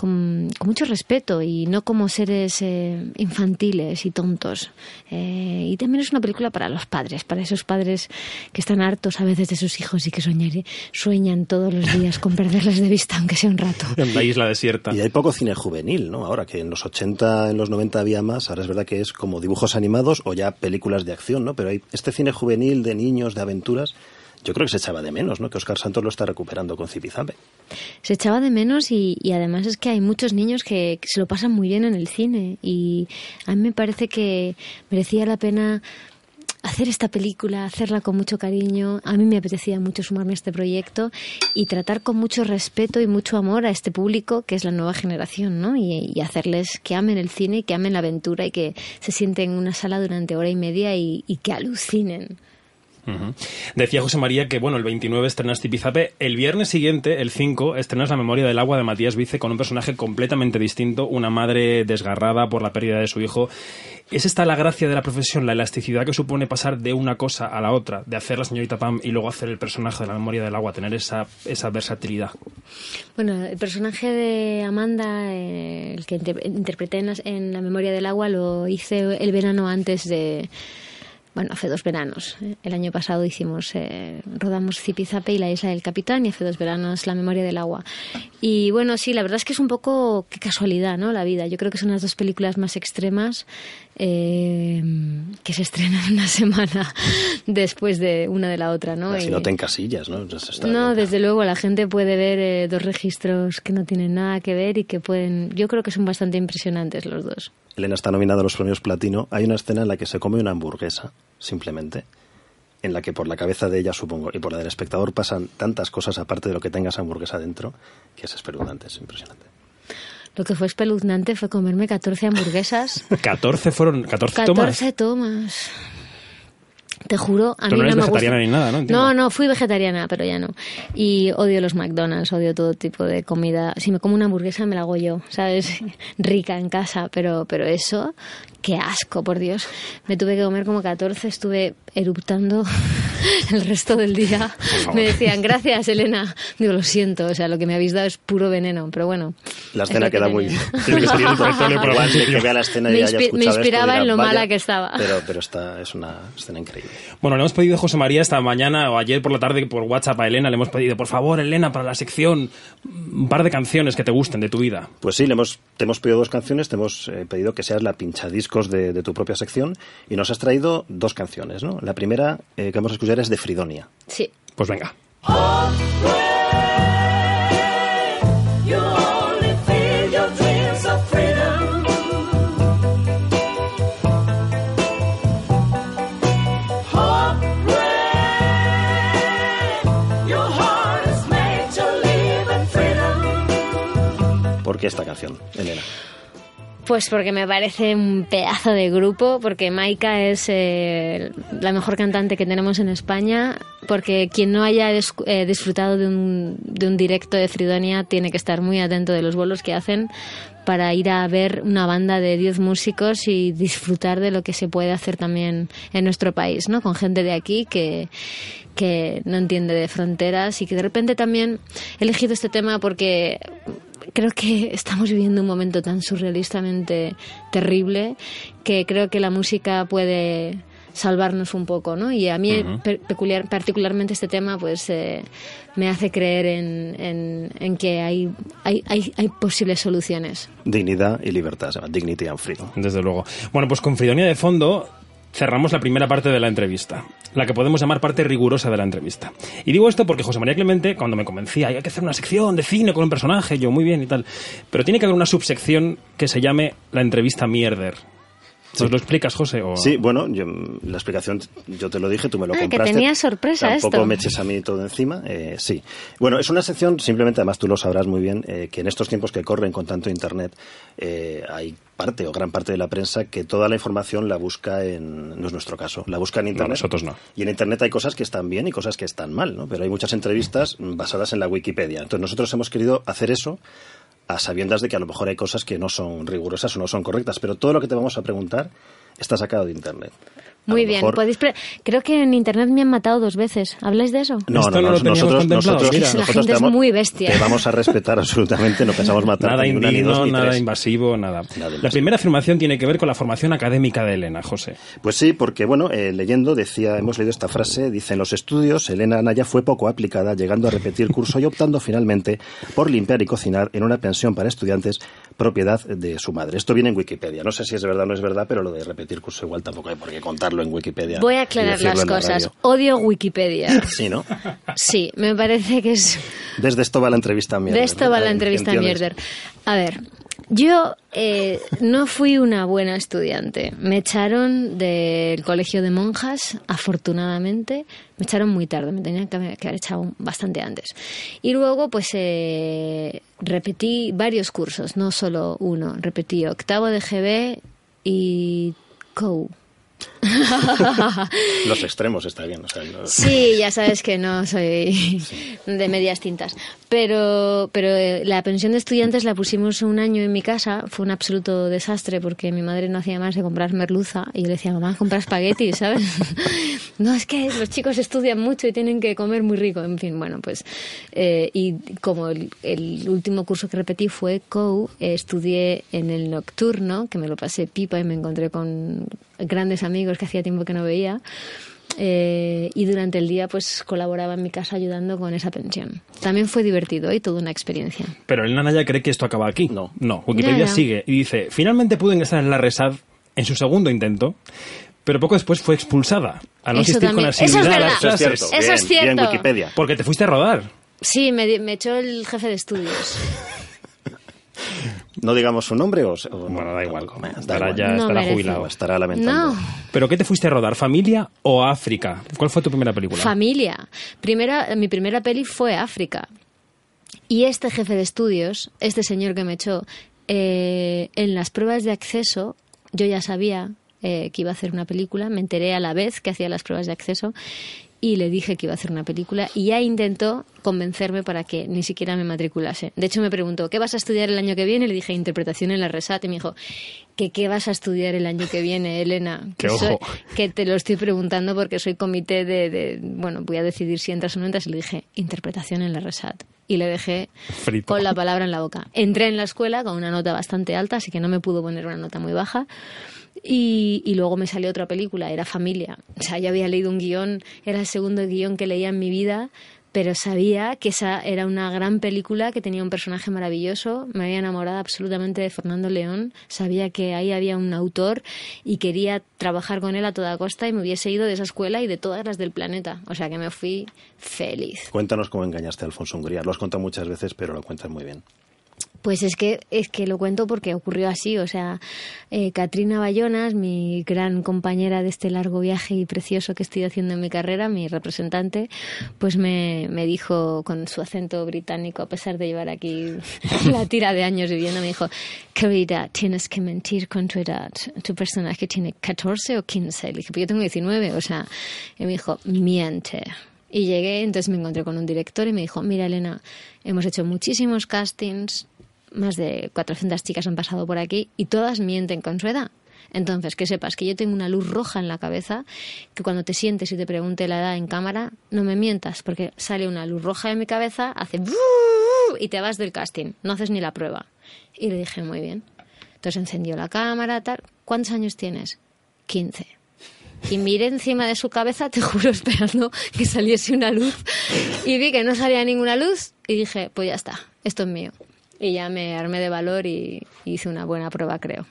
con, con mucho respeto y no como seres eh, infantiles y tontos. Eh, y también es una película para los padres, para esos padres que están hartos a veces de sus hijos y que soñar- sueñan todos los días con perderles de vista, aunque sea un rato. En la isla desierta. Y hay poco cine juvenil, ¿no? Ahora que en los 80, en los 90 había más, ahora es verdad que es como dibujos animados o ya películas de acción, ¿no? Pero hay este cine juvenil de niños, de aventuras, yo creo que se echaba de menos, ¿no? Que Oscar Santos lo está recuperando con Zipizape. se echaba de menos y, y además es que hay muchos niños que, que se lo pasan muy bien en el cine y a mí me parece que merecía la pena hacer esta película, hacerla con mucho cariño. A mí me apetecía mucho sumarme a este proyecto y tratar con mucho respeto y mucho amor a este público que es la nueva generación, ¿no? Y, y hacerles que amen el cine, que amen la aventura y que se sienten en una sala durante hora y media y, y que alucinen. Decía José María que, bueno, el 29 estrenas Tipizape. El viernes siguiente, el 5, estrenas La memoria del agua de Matías Vice con un personaje completamente distinto, una madre desgarrada por la pérdida de su hijo. ¿Es esta la gracia de la profesión, la elasticidad que supone pasar de una cosa a la otra, de hacer la señorita Pam y luego hacer el personaje de La memoria del agua, tener esa, esa versatilidad? Bueno, el personaje de Amanda, eh, el que inter- interpreté en La memoria del agua, lo hice el verano antes de... Bueno, hace dos veranos. El año pasado hicimos, eh, rodamos Zipizape y la isla del capitán y hace dos veranos La memoria del agua. Y bueno, sí, la verdad es que es un poco qué casualidad, ¿no? La vida. Yo creo que son las dos películas más extremas eh, que se estrenan una [LAUGHS] semana después de una de la otra, ¿no? Y- no te encasillas, ¿no? No, desde luego, la gente puede ver eh, dos registros que no tienen nada que ver y que pueden. Yo creo que son bastante impresionantes los dos. Elena está nominada a los premios Platino. Hay una escena en la que se come una hamburguesa, simplemente, en la que por la cabeza de ella, supongo, y por la del espectador pasan tantas cosas aparte de lo que tenga esa hamburguesa dentro, que es espeluznante, es impresionante. Lo que fue espeluznante fue comerme 14 hamburguesas. [LAUGHS] 14 fueron, 14, tomas. 14 tomas. Te juro, a Tú mí no eres no me vegetariana gusta. ni nada, ¿no? Entiendo. No, no, fui vegetariana, pero ya no. Y odio los McDonald's, odio todo tipo de comida. Si me como una hamburguesa me la hago yo, ¿sabes? [LAUGHS] Rica en casa, pero, pero eso, qué asco, por Dios. Me tuve que comer como 14, estuve eruptando [LAUGHS] el resto del día. Me decían, gracias, Elena. Digo, lo siento, o sea, lo que me habéis dado es puro veneno, pero bueno. La es escena lo que queda muy Me esto, inspiraba en lo "Vaya", mala que estaba. Pero, pero está, es una escena increíble. Bueno, le hemos pedido a José María esta mañana o ayer por la tarde por WhatsApp a Elena, le hemos pedido, por favor, Elena, para la sección, un par de canciones que te gusten de tu vida. Pues sí, le hemos, te hemos pedido dos canciones, te hemos eh, pedido que seas la pinchadiscos de, de tu propia sección y nos has traído dos canciones, ¿no? La primera eh, que vamos a escuchar es de Fridonia. Sí. Pues venga. ¿Por qué esta canción, Elena? Pues porque me parece un pedazo de grupo, porque Maika es eh, la mejor cantante que tenemos en España, porque quien no haya eh, disfrutado de un, de un directo de Fridonia tiene que estar muy atento de los bolos que hacen para ir a ver una banda de 10 músicos y disfrutar de lo que se puede hacer también en nuestro país, ¿no? Con gente de aquí que, que no entiende de fronteras y que de repente también he elegido este tema porque creo que [LAUGHS] estamos viviendo un momento tan surrealistamente terrible que creo que la música puede salvarnos un poco, ¿no? Y a mí per- peculiar, particularmente este tema pues eh, me hace creer en, en, en que hay, hay, hay, hay posibles soluciones. Dignidad y libertad, se llama Dignity and Freedom. Desde luego. Bueno, pues con Fridonia de fondo cerramos la primera parte de la entrevista, la que podemos llamar parte rigurosa de la entrevista. Y digo esto porque José María Clemente, cuando me convencía, hay que hacer una sección de cine con un personaje, yo muy bien y tal, pero tiene que haber una subsección que se llame la entrevista mierder. ¿Nos lo explicas, José? O... Sí, bueno, yo, la explicación yo te lo dije, tú me lo Ah, que compraste. tenía sorpresa Tampoco esto. me eches a mí todo encima. eh, sí. Bueno, es una sección, simplemente, además tú lo sabrás muy bien, eh, que en estos tiempos que corren con tanto Internet, eh, hay parte o gran parte de la prensa que toda la información la busca en, no es nuestro caso, la busca en Internet. nosotros no. Y en Internet hay cosas que están bien y cosas que están mal, ¿no? Pero hay muchas entrevistas basadas en la Wikipedia. Entonces nosotros hemos querido hacer eso a sabiendas de que a lo mejor hay cosas que no son rigurosas o no son correctas, pero todo lo que te vamos a preguntar está sacado de Internet. Muy bien, mejor- podéis pre- creo que en internet me han matado dos veces. ¿Habláis de eso? No, Esto no, no no, nosotros, contemplado, nosotros, mira. La nosotros gente te es muy bestia. Te vamos a respetar [LAUGHS] absolutamente, no pensamos matar Nada ni una, ni indigno, dos, ni nada tres. invasivo, nada. La primera afirmación tiene que ver con la formación académica de Elena, José. Pues sí, porque bueno, eh, leyendo, decía, hemos leído esta frase, dice en los estudios, Elena Anaya fue poco aplicada, llegando a repetir curso y optando finalmente por limpiar y cocinar en una pensión para estudiantes, propiedad de su madre. Esto viene en Wikipedia. No sé si es verdad o no es verdad, pero lo de repetir curso igual tampoco hay por qué contarlo en Wikipedia. Voy a aclarar las la cosas. Odio Wikipedia. [LAUGHS] Sí, ¿no? Sí, me parece que es Desde esto va la entrevista mierda. De esto va la entrevista Mierder. A ver, yo eh, no fui una buena estudiante. Me echaron del colegio de monjas, afortunadamente. Me echaron muy tarde, me tenían que haber, echado bastante antes. Y luego, pues, eh, repetí varios cursos, no solo uno. Repetí octavo de GB y COU. [LAUGHS] Los extremos está bien. o sea, no- Sí, ya sabes que no soy de medias tintas. Pero, pero eh, la pensión de estudiantes la pusimos un año en mi casa. Fue un absoluto desastre porque mi madre no hacía más de comprar merluza. Y yo le decía, mamá, compra espagueti, [LAUGHS] ¿sabes? no, es que los chicos estudian mucho y tienen que comer muy rico. En fin, bueno, pues. eh, y como el, el último curso que repetí fue COU, eh, estudié en el nocturno, que me lo pasé pipa y me encontré con grandes amigos que hacía tiempo que no veía. Eh, y durante el día pues colaboraba en mi casa ayudando con esa pensión. También fue divertido y toda una experiencia. Pero Elena Naya cree que esto acaba aquí. No. No, Wikipedia Ya, ya. sigue y dice, finalmente pudo ingresar en la RESAD en su segundo intento, pero poco después fue expulsada a no Eso asistir con también. Eso es asiduidad a verdad. las Eso es cierto. Eso es Bien, bien, cierto. Wikipedia. Porque te fuiste a rodar. Sí, me, me echó el jefe de estudios. [LAUGHS] No digamos su nombre o... bueno, da igual. Estará ya No estará merece. jubilado. Estará lamentando. No, ¿Pero qué te fuiste a rodar? ¿Familia o África? ¿Cuál fue tu primera película? familia. Primera, mi primera peli fue África. Y este jefe de estudios, este señor que me echó, eh, en las pruebas de acceso, yo ya sabía eh, que iba a hacer una película. Me enteré a la vez que hacía las pruebas de acceso y le dije que iba a hacer una película y ya intentó convencerme para que ni siquiera me matriculase. De hecho, me preguntó, ¿qué vas a estudiar el año que viene? Le dije, interpretación en la RESAT. Y me dijo, ¿que qué vas a estudiar el año que viene, Elena? [LAUGHS] ¡Qué que, soy- ojo! que te lo estoy preguntando porque soy comité de, de- bueno, voy a decidir si entras o no entras. Y le dije, interpretación en la RESAT. Y le dejé Frito. con la palabra en la boca. Entré en la escuela con una nota bastante alta, así que no me pudo poner una nota muy baja. Y, y luego me salió otra película, era Familia. O sea, yo había leído un guion, era el segundo guion que leía en mi vida, pero sabía que esa era una gran película, que tenía un personaje maravilloso. Me había enamorado absolutamente de Fernando León. Sabía que ahí había un autor y quería trabajar con él a toda costa y me hubiese ido de esa escuela y de todas las del planeta. O sea, que me fui feliz. Cuéntanos cómo engañaste a Alfonso Hungría. Lo has contado muchas veces, pero lo cuentas muy bien. Pues es que, es que lo cuento porque ocurrió así. O sea, eh, Katrina Bayonas, mi gran compañera de este largo viaje y precioso que estoy haciendo en mi carrera, mi representante, pues me, me dijo con su acento británico, a pesar de llevar aquí [LAUGHS] la tira de años viviendo, me dijo, querida, tienes que mentir con tu edad. Tu personaje tiene 14 o 15. Le dije, pues yo tengo 19. O sea, y me dijo, miente. Y llegué, entonces me encontré con un director y me dijo, mira Elena, hemos hecho muchísimos castings, más de 400 chicas han pasado por aquí y todas mienten con su edad. Entonces, que sepas que yo tengo una luz roja en la cabeza, que cuando te sientes y te pregunte la edad en cámara, no me mientas, porque sale una luz roja en mi cabeza, hace y te vas del casting, no haces ni la prueba. Y le dije, muy bien. Entonces encendió la cámara, tal. ¿Cuántos años tienes? 15. Y miré encima de su cabeza, te juro, [LAUGHS] esperando que saliese una luz. Y vi que no salía ninguna luz y dije, pues ya está, esto es mío. Y ya me armé de valor y hice una buena prueba, creo.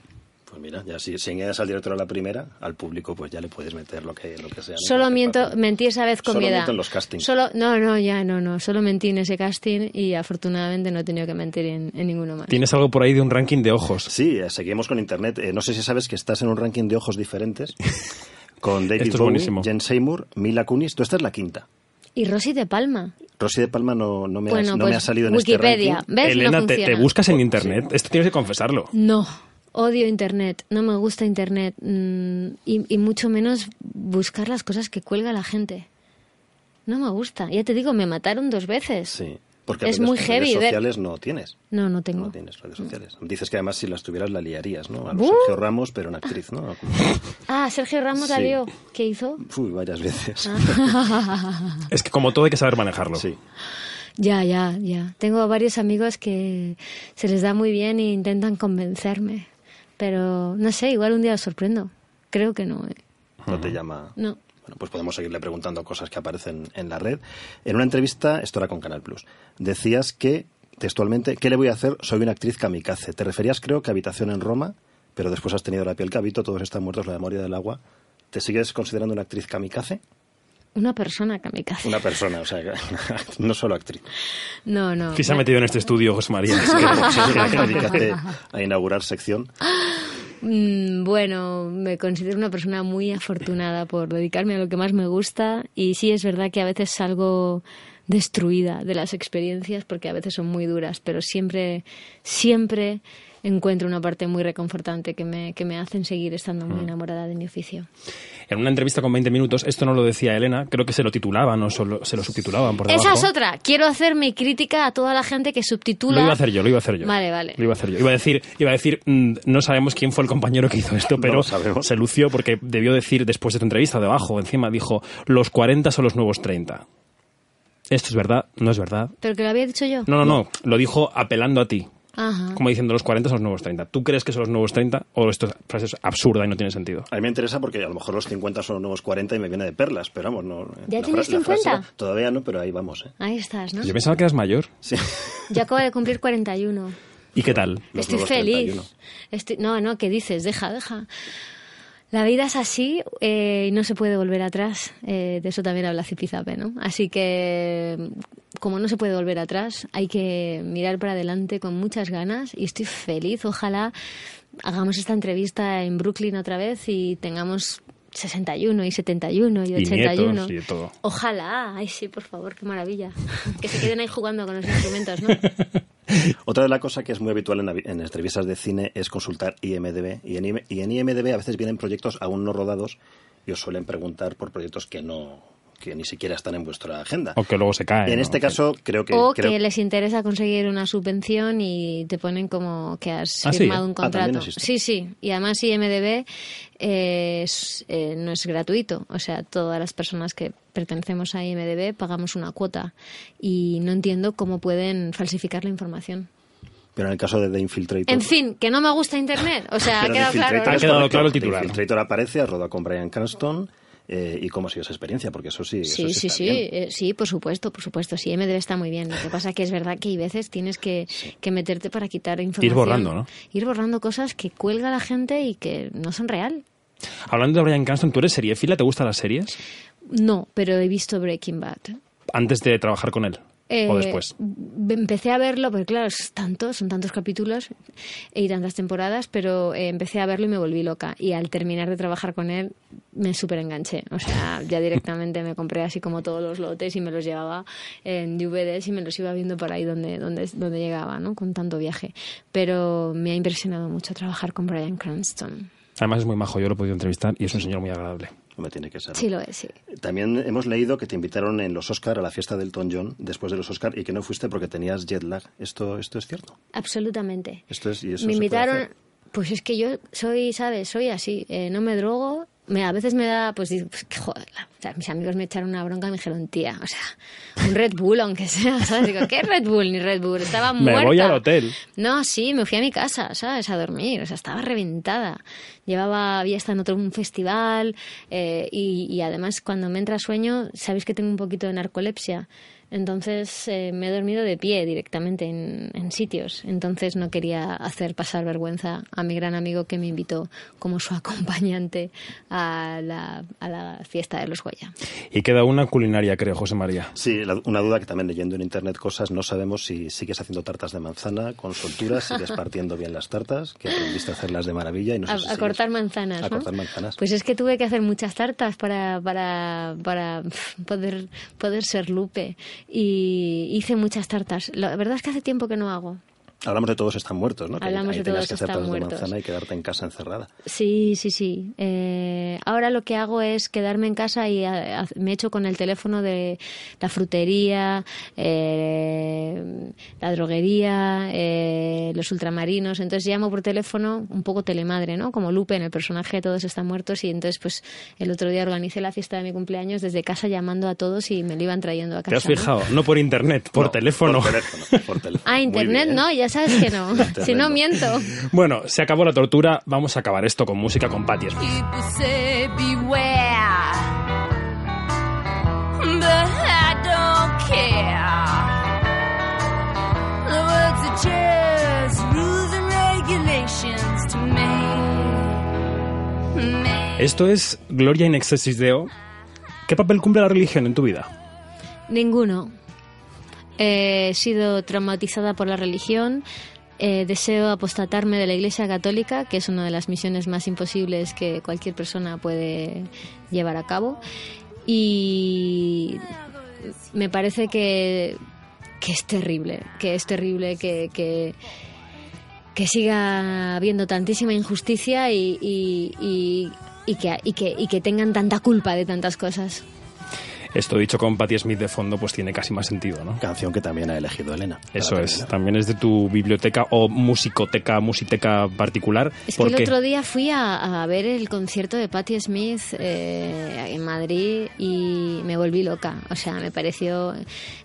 Pues mira, ya si, si engañas al director a la primera, al público pues ya le puedes meter lo que, lo que sea. Solo miento, mentí esa vez con Solo mi edad. en los castings. Solo, no, no, ya no, no. Solo mentí en ese casting y afortunadamente no he tenido que mentir en, en ninguno más. Tienes algo por ahí de un ranking de ojos. Sí, eh, seguimos con internet. Eh, no sé si sabes que estás en un ranking de ojos diferentes [LAUGHS] con David es Bowie. Jen Seymour, Mila Kunis. Tú esta es la quinta. Y Rosy de Palma. Rosy de Palma no, no me, Bueno, ha, no pues, me ha salido en Wikipedia. este ranking. ¿Ves? No Elena, te, te buscas en internet. Esto tienes que confesarlo. No, odio Internet, no me gusta Internet mm, y, y mucho menos buscar las cosas que cuelga la gente. No me gusta. Ya te digo, me mataron dos veces. Sí, porque Es redes- muy heavy redes ver- sociales no tienes. No, no tengo. No tienes redes sociales. Dices que además si las tuvieras la liarías, ¿no? A ¡Uh! Sergio Ramos, pero en actriz, ¿no? [LAUGHS] Ah, Sergio Ramos la Sí. lió. ¿Qué hizo? Uy, varias veces. Ah. [LAUGHS] Es que como todo hay que saber manejarlo. Sí. ya, ya, ya. Tengo varios amigos que se les da muy bien e intentan convencerme. Pero no sé, igual un día los sorprendo. Creo que no. ¿eh? No te llama. No. Bueno, pues podemos seguirle preguntando cosas que aparecen en la red. En una entrevista, esto era con Canal Plus, decías que, textualmente, ¿qué le voy a hacer? Soy una actriz kamikaze. Te referías, creo, que a Habitación en Roma, pero después has tenido la piel que habito, todos están muertos, la memoria del agua. ¿Te sigues considerando una actriz kamikaze? Una persona kamikaze. Una persona, o sea, [LAUGHS] no solo actriz. No, no. ¿Quién se ha metido en este estudio, José María? Es que- [LAUGHS] a inaugurar sección. Mm, Bueno, me considero una persona muy afortunada por dedicarme a lo que más me gusta. Y sí es verdad que a veces salgo destruida de las experiencias porque a veces son muy duras, pero siempre, siempre encuentro una parte muy reconfortante que me, que me hacen seguir estando muy Mm. enamorada de mi oficio. En una entrevista con 20 minutos, esto no lo decía Elena, creo que se lo titulaban o solo- se lo subtitulaban por debajo. Esa es otra. Quiero hacer mi crítica a toda la gente que subtitula. Lo iba a hacer yo, lo iba a hacer yo. Vale, vale. Lo iba a hacer yo. Iba a decir, iba a decir mm, no sabemos quién fue el compañero que hizo esto, pero se lució porque debió decir después de tu entrevista, debajo, encima, dijo, los 40 son los nuevos 30. ¿Esto es verdad? ¿No es verdad? ¿Pero que lo había dicho yo? No, no, no. Lo dijo apelando a ti. Ajá. Como diciendo, los 40 son los nuevos 30. ¿Tú crees que son los nuevos 30 o esto es frase es absurda y no tiene sentido? A mí me interesa porque a lo mejor los 50 son los nuevos 40 y me viene de perlas, pero vamos, no. ¿Ya la tienes fra- la frase 50? va- todavía no, pero ahí vamos, ¿eh? Ahí estás, ¿no? Yo pensaba que eras mayor. Sí. [LAUGHS] Yo acabo de cumplir 41. ¿Y qué tal? Estoy feliz. Estoy- No, no, ¿qué dices? Deja, deja. La vida es así eh, y no se puede volver atrás. Eh, de eso también habla Zipizape, ¿no? Así que, como no se puede volver atrás, hay que mirar para adelante con muchas ganas y estoy feliz. Ojalá hagamos esta entrevista en Brooklyn otra vez y tengamos 61 y 71 y Y 81. nietos y de todo. Ojalá. Ay, sí, por favor, qué maravilla. Que se queden ahí jugando con los instrumentos, ¿no? [LAUGHS] [LAUGHS] Otra de las cosas que es muy habitual en, en entrevistas de cine es consultar IMDB. Y en, IM- y en IMDB a veces vienen proyectos aún no rodados y os suelen preguntar por proyectos que no que ni siquiera están en vuestra agenda. O que luego se cae. en ¿no? este caso creo que... o creo- que les interesa conseguir una subvención y te ponen como que has Ah, sí. firmado un Ah, contrato. existe. sí, sí. Y además IMDB eh, es, eh, no es gratuito. O sea, todas las personas que pertenecemos a IMDB pagamos una cuota. Y no entiendo cómo pueden falsificar la información. Pero en el caso de The Infiltrator... En fin, que no me gusta Internet. O sea, [LAUGHS] ha The quedado claro. Ha quedado claro el The titular. Infiltrator aparece, ha rodado con Brian Cranston. eh, ¿Y cómo ha sido esa experiencia? Porque eso sí, Sí, eso sí, está sí, bien. eh, sí, por supuesto, por supuesto. Sí, MDB está muy bien. Lo que pasa que es verdad que hay veces tienes que, que meterte para quitar información. borrando, ¿no? Ir borrando cosas que cuelga la gente y que no son real. Hablando de Brian Cranston, ¿tú eres seriefila? ¿Te gustan las series? No, pero he visto Breaking Bad. Antes de trabajar con él. Eh, o después. b- Empecé a verlo, porque claro, es tanto, son tantos capítulos y tantas temporadas, pero eh, empecé a verlo y me volví loca. Y al terminar de trabajar con él, me súper enganché. O sea, [LAUGHS] ya directamente me compré así como todos los lotes y me los llevaba en DVDs y me los iba viendo por ahí donde, donde, donde llegaba, ¿no? Con tanto viaje. Pero me ha impresionado mucho trabajar con Brian Cranston. Además es muy majo, yo lo he podido entrevistar y es un señor muy agradable. Me tiene que ser. Sí lo es, sí. También hemos leído que te invitaron en los Oscar a la fiesta del Elton John después de los Oscar y que no fuiste porque tenías jet lag. ¿Esto, esto es cierto? Absolutamente. Esto es, y eso me invitaron, pues es que yo soy, ¿sabes? Soy así, eh, no me drogo. Me, a veces me da, pues pues, que joder, o sea, mis amigos me echaron una bronca y me dijeron, tía, o sea, un Red Bull, aunque sea, [LAUGHS] ¿sabes? Digo, ¿qué Red Bull ni Red Bull? Estaba Me muerta. voy al hotel. No, sí, me fui a mi casa, ¿sabes? A dormir, o sea, estaba reventada. Llevaba, había estado en otro un festival eh, y, y además cuando me entra sueño, sabéis que tengo un poquito de narcolepsia. Entonces eh, me he dormido de pie directamente en, en sitios. Entonces no quería hacer pasar vergüenza a mi gran amigo que me invitó como su [LAUGHS] acompañante a la, a la fiesta de los Goya. Y queda una culinaria, creo, José María. Sí, la- una duda que también leyendo en internet cosas, no sabemos si sigues haciendo tartas de manzana con soltura, sigues partiendo bien las tartas, que aprendiste a hacerlas de maravilla y no sé a, si a sigues- cortar manzanas, a ¿no? cortar manzanas. Pues es que tuve que hacer muchas tartas para, para, para poder, poder ser Lupe. Y hice muchas tartas. La verdad es que hace tiempo que no hago. Hablamos de todos están muertos, ¿no? Que Hablamos ahí de todos que hacer están de manzana y quedarte en casa encerrada. Sí, sí, sí. Eh, ahora lo que hago es quedarme en casa y a- a- me echo con el teléfono de la frutería, eh, la droguería, eh, los ultramarinos. Entonces llamo por teléfono un poco telemadre, ¿no? Como Lupe en el personaje de Todos están muertos. Y entonces, pues el otro día organicé la fiesta de mi cumpleaños desde casa llamando a todos y me lo iban trayendo a casa. ¿Te has fijado? No por internet, por teléfono. Por teléfono, por [LAUGHS] teléfono. Ah, internet no, ya sabes que no. [LAUGHS] si no, miento. Bueno, se acabó la tortura, vamos a acabar esto con música con Patti. Esto es Gloria in Excelsis Deo. ¿Qué papel cumple la religión en tu vida? Ninguno. He sido traumatizada por la religión. Eh, deseo apostatarme de la Iglesia Católica, que es una de las misiones más imposibles que cualquier persona puede llevar a cabo. Y me parece que, que es terrible, que es terrible que, que, siga habiendo tantísima injusticia y, y, y- y, que, y que tengan tanta culpa de tantas cosas. Esto dicho con Patti Smith de fondo, pues tiene casi más sentido, ¿no? Canción que también ha elegido Elena. Eso es, terminar. también es de tu biblioteca o musicoteca, musiteca particular. Es que el otro día fui a, a ver el concierto de Patti Smith eh, en Madrid y me volví loca. O sea, me pareció...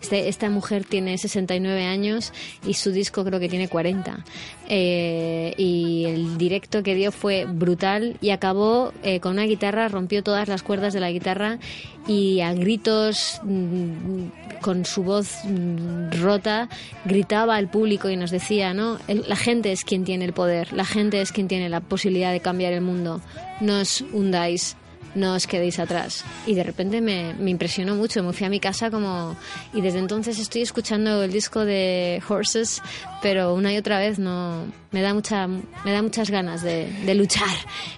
Este- esta mujer tiene 69 años y su disco creo que tiene 40. Eh, y el directo que dio fue brutal y acabó eh, con una guitarra, rompió todas las cuerdas de la guitarra y a gritos, mm, con su voz mm, rota, gritaba al público y nos decía, ¿no? La gente es quien tiene el poder, la gente es quien tiene la posibilidad de cambiar el mundo. No os hundáis, no os quedéis atrás. Y de repente me, me impresionó mucho, me fui a mi casa como... Y desde entonces estoy escuchando el disco de Horses, pero una y otra vez no... Me da, mucha, me da muchas ganas de, de luchar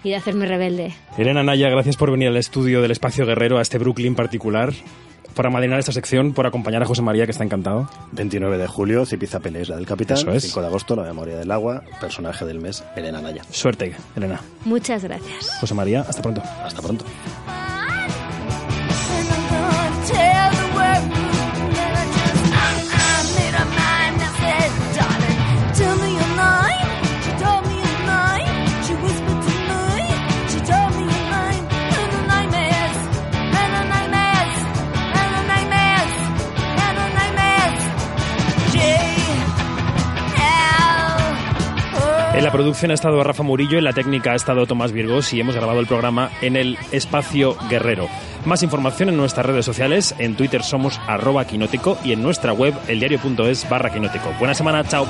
y de hacerme rebelde. Elena Naya, gracias por venir al estudio del Espacio Guerrero, a este Brooklyn particular. Por amadrinar esta sección, por acompañar a José María, que está encantado. 29 de julio, Zipizape, la isla del capitán. Eso es. 5 de agosto, La memoria del agua. Personaje del mes, Elena Naya. Suerte, Elena. Muchas gracias. José María, hasta pronto. Hasta pronto. En la producción ha estado Rafa Murillo, en la técnica ha estado Tomás Virgos y hemos grabado el programa en el Espacio Guerrero. Más información en nuestras redes sociales, en Twitter somos arroba quinótico y en nuestra web eldiario.es barra quinótico. Buena semana, chao.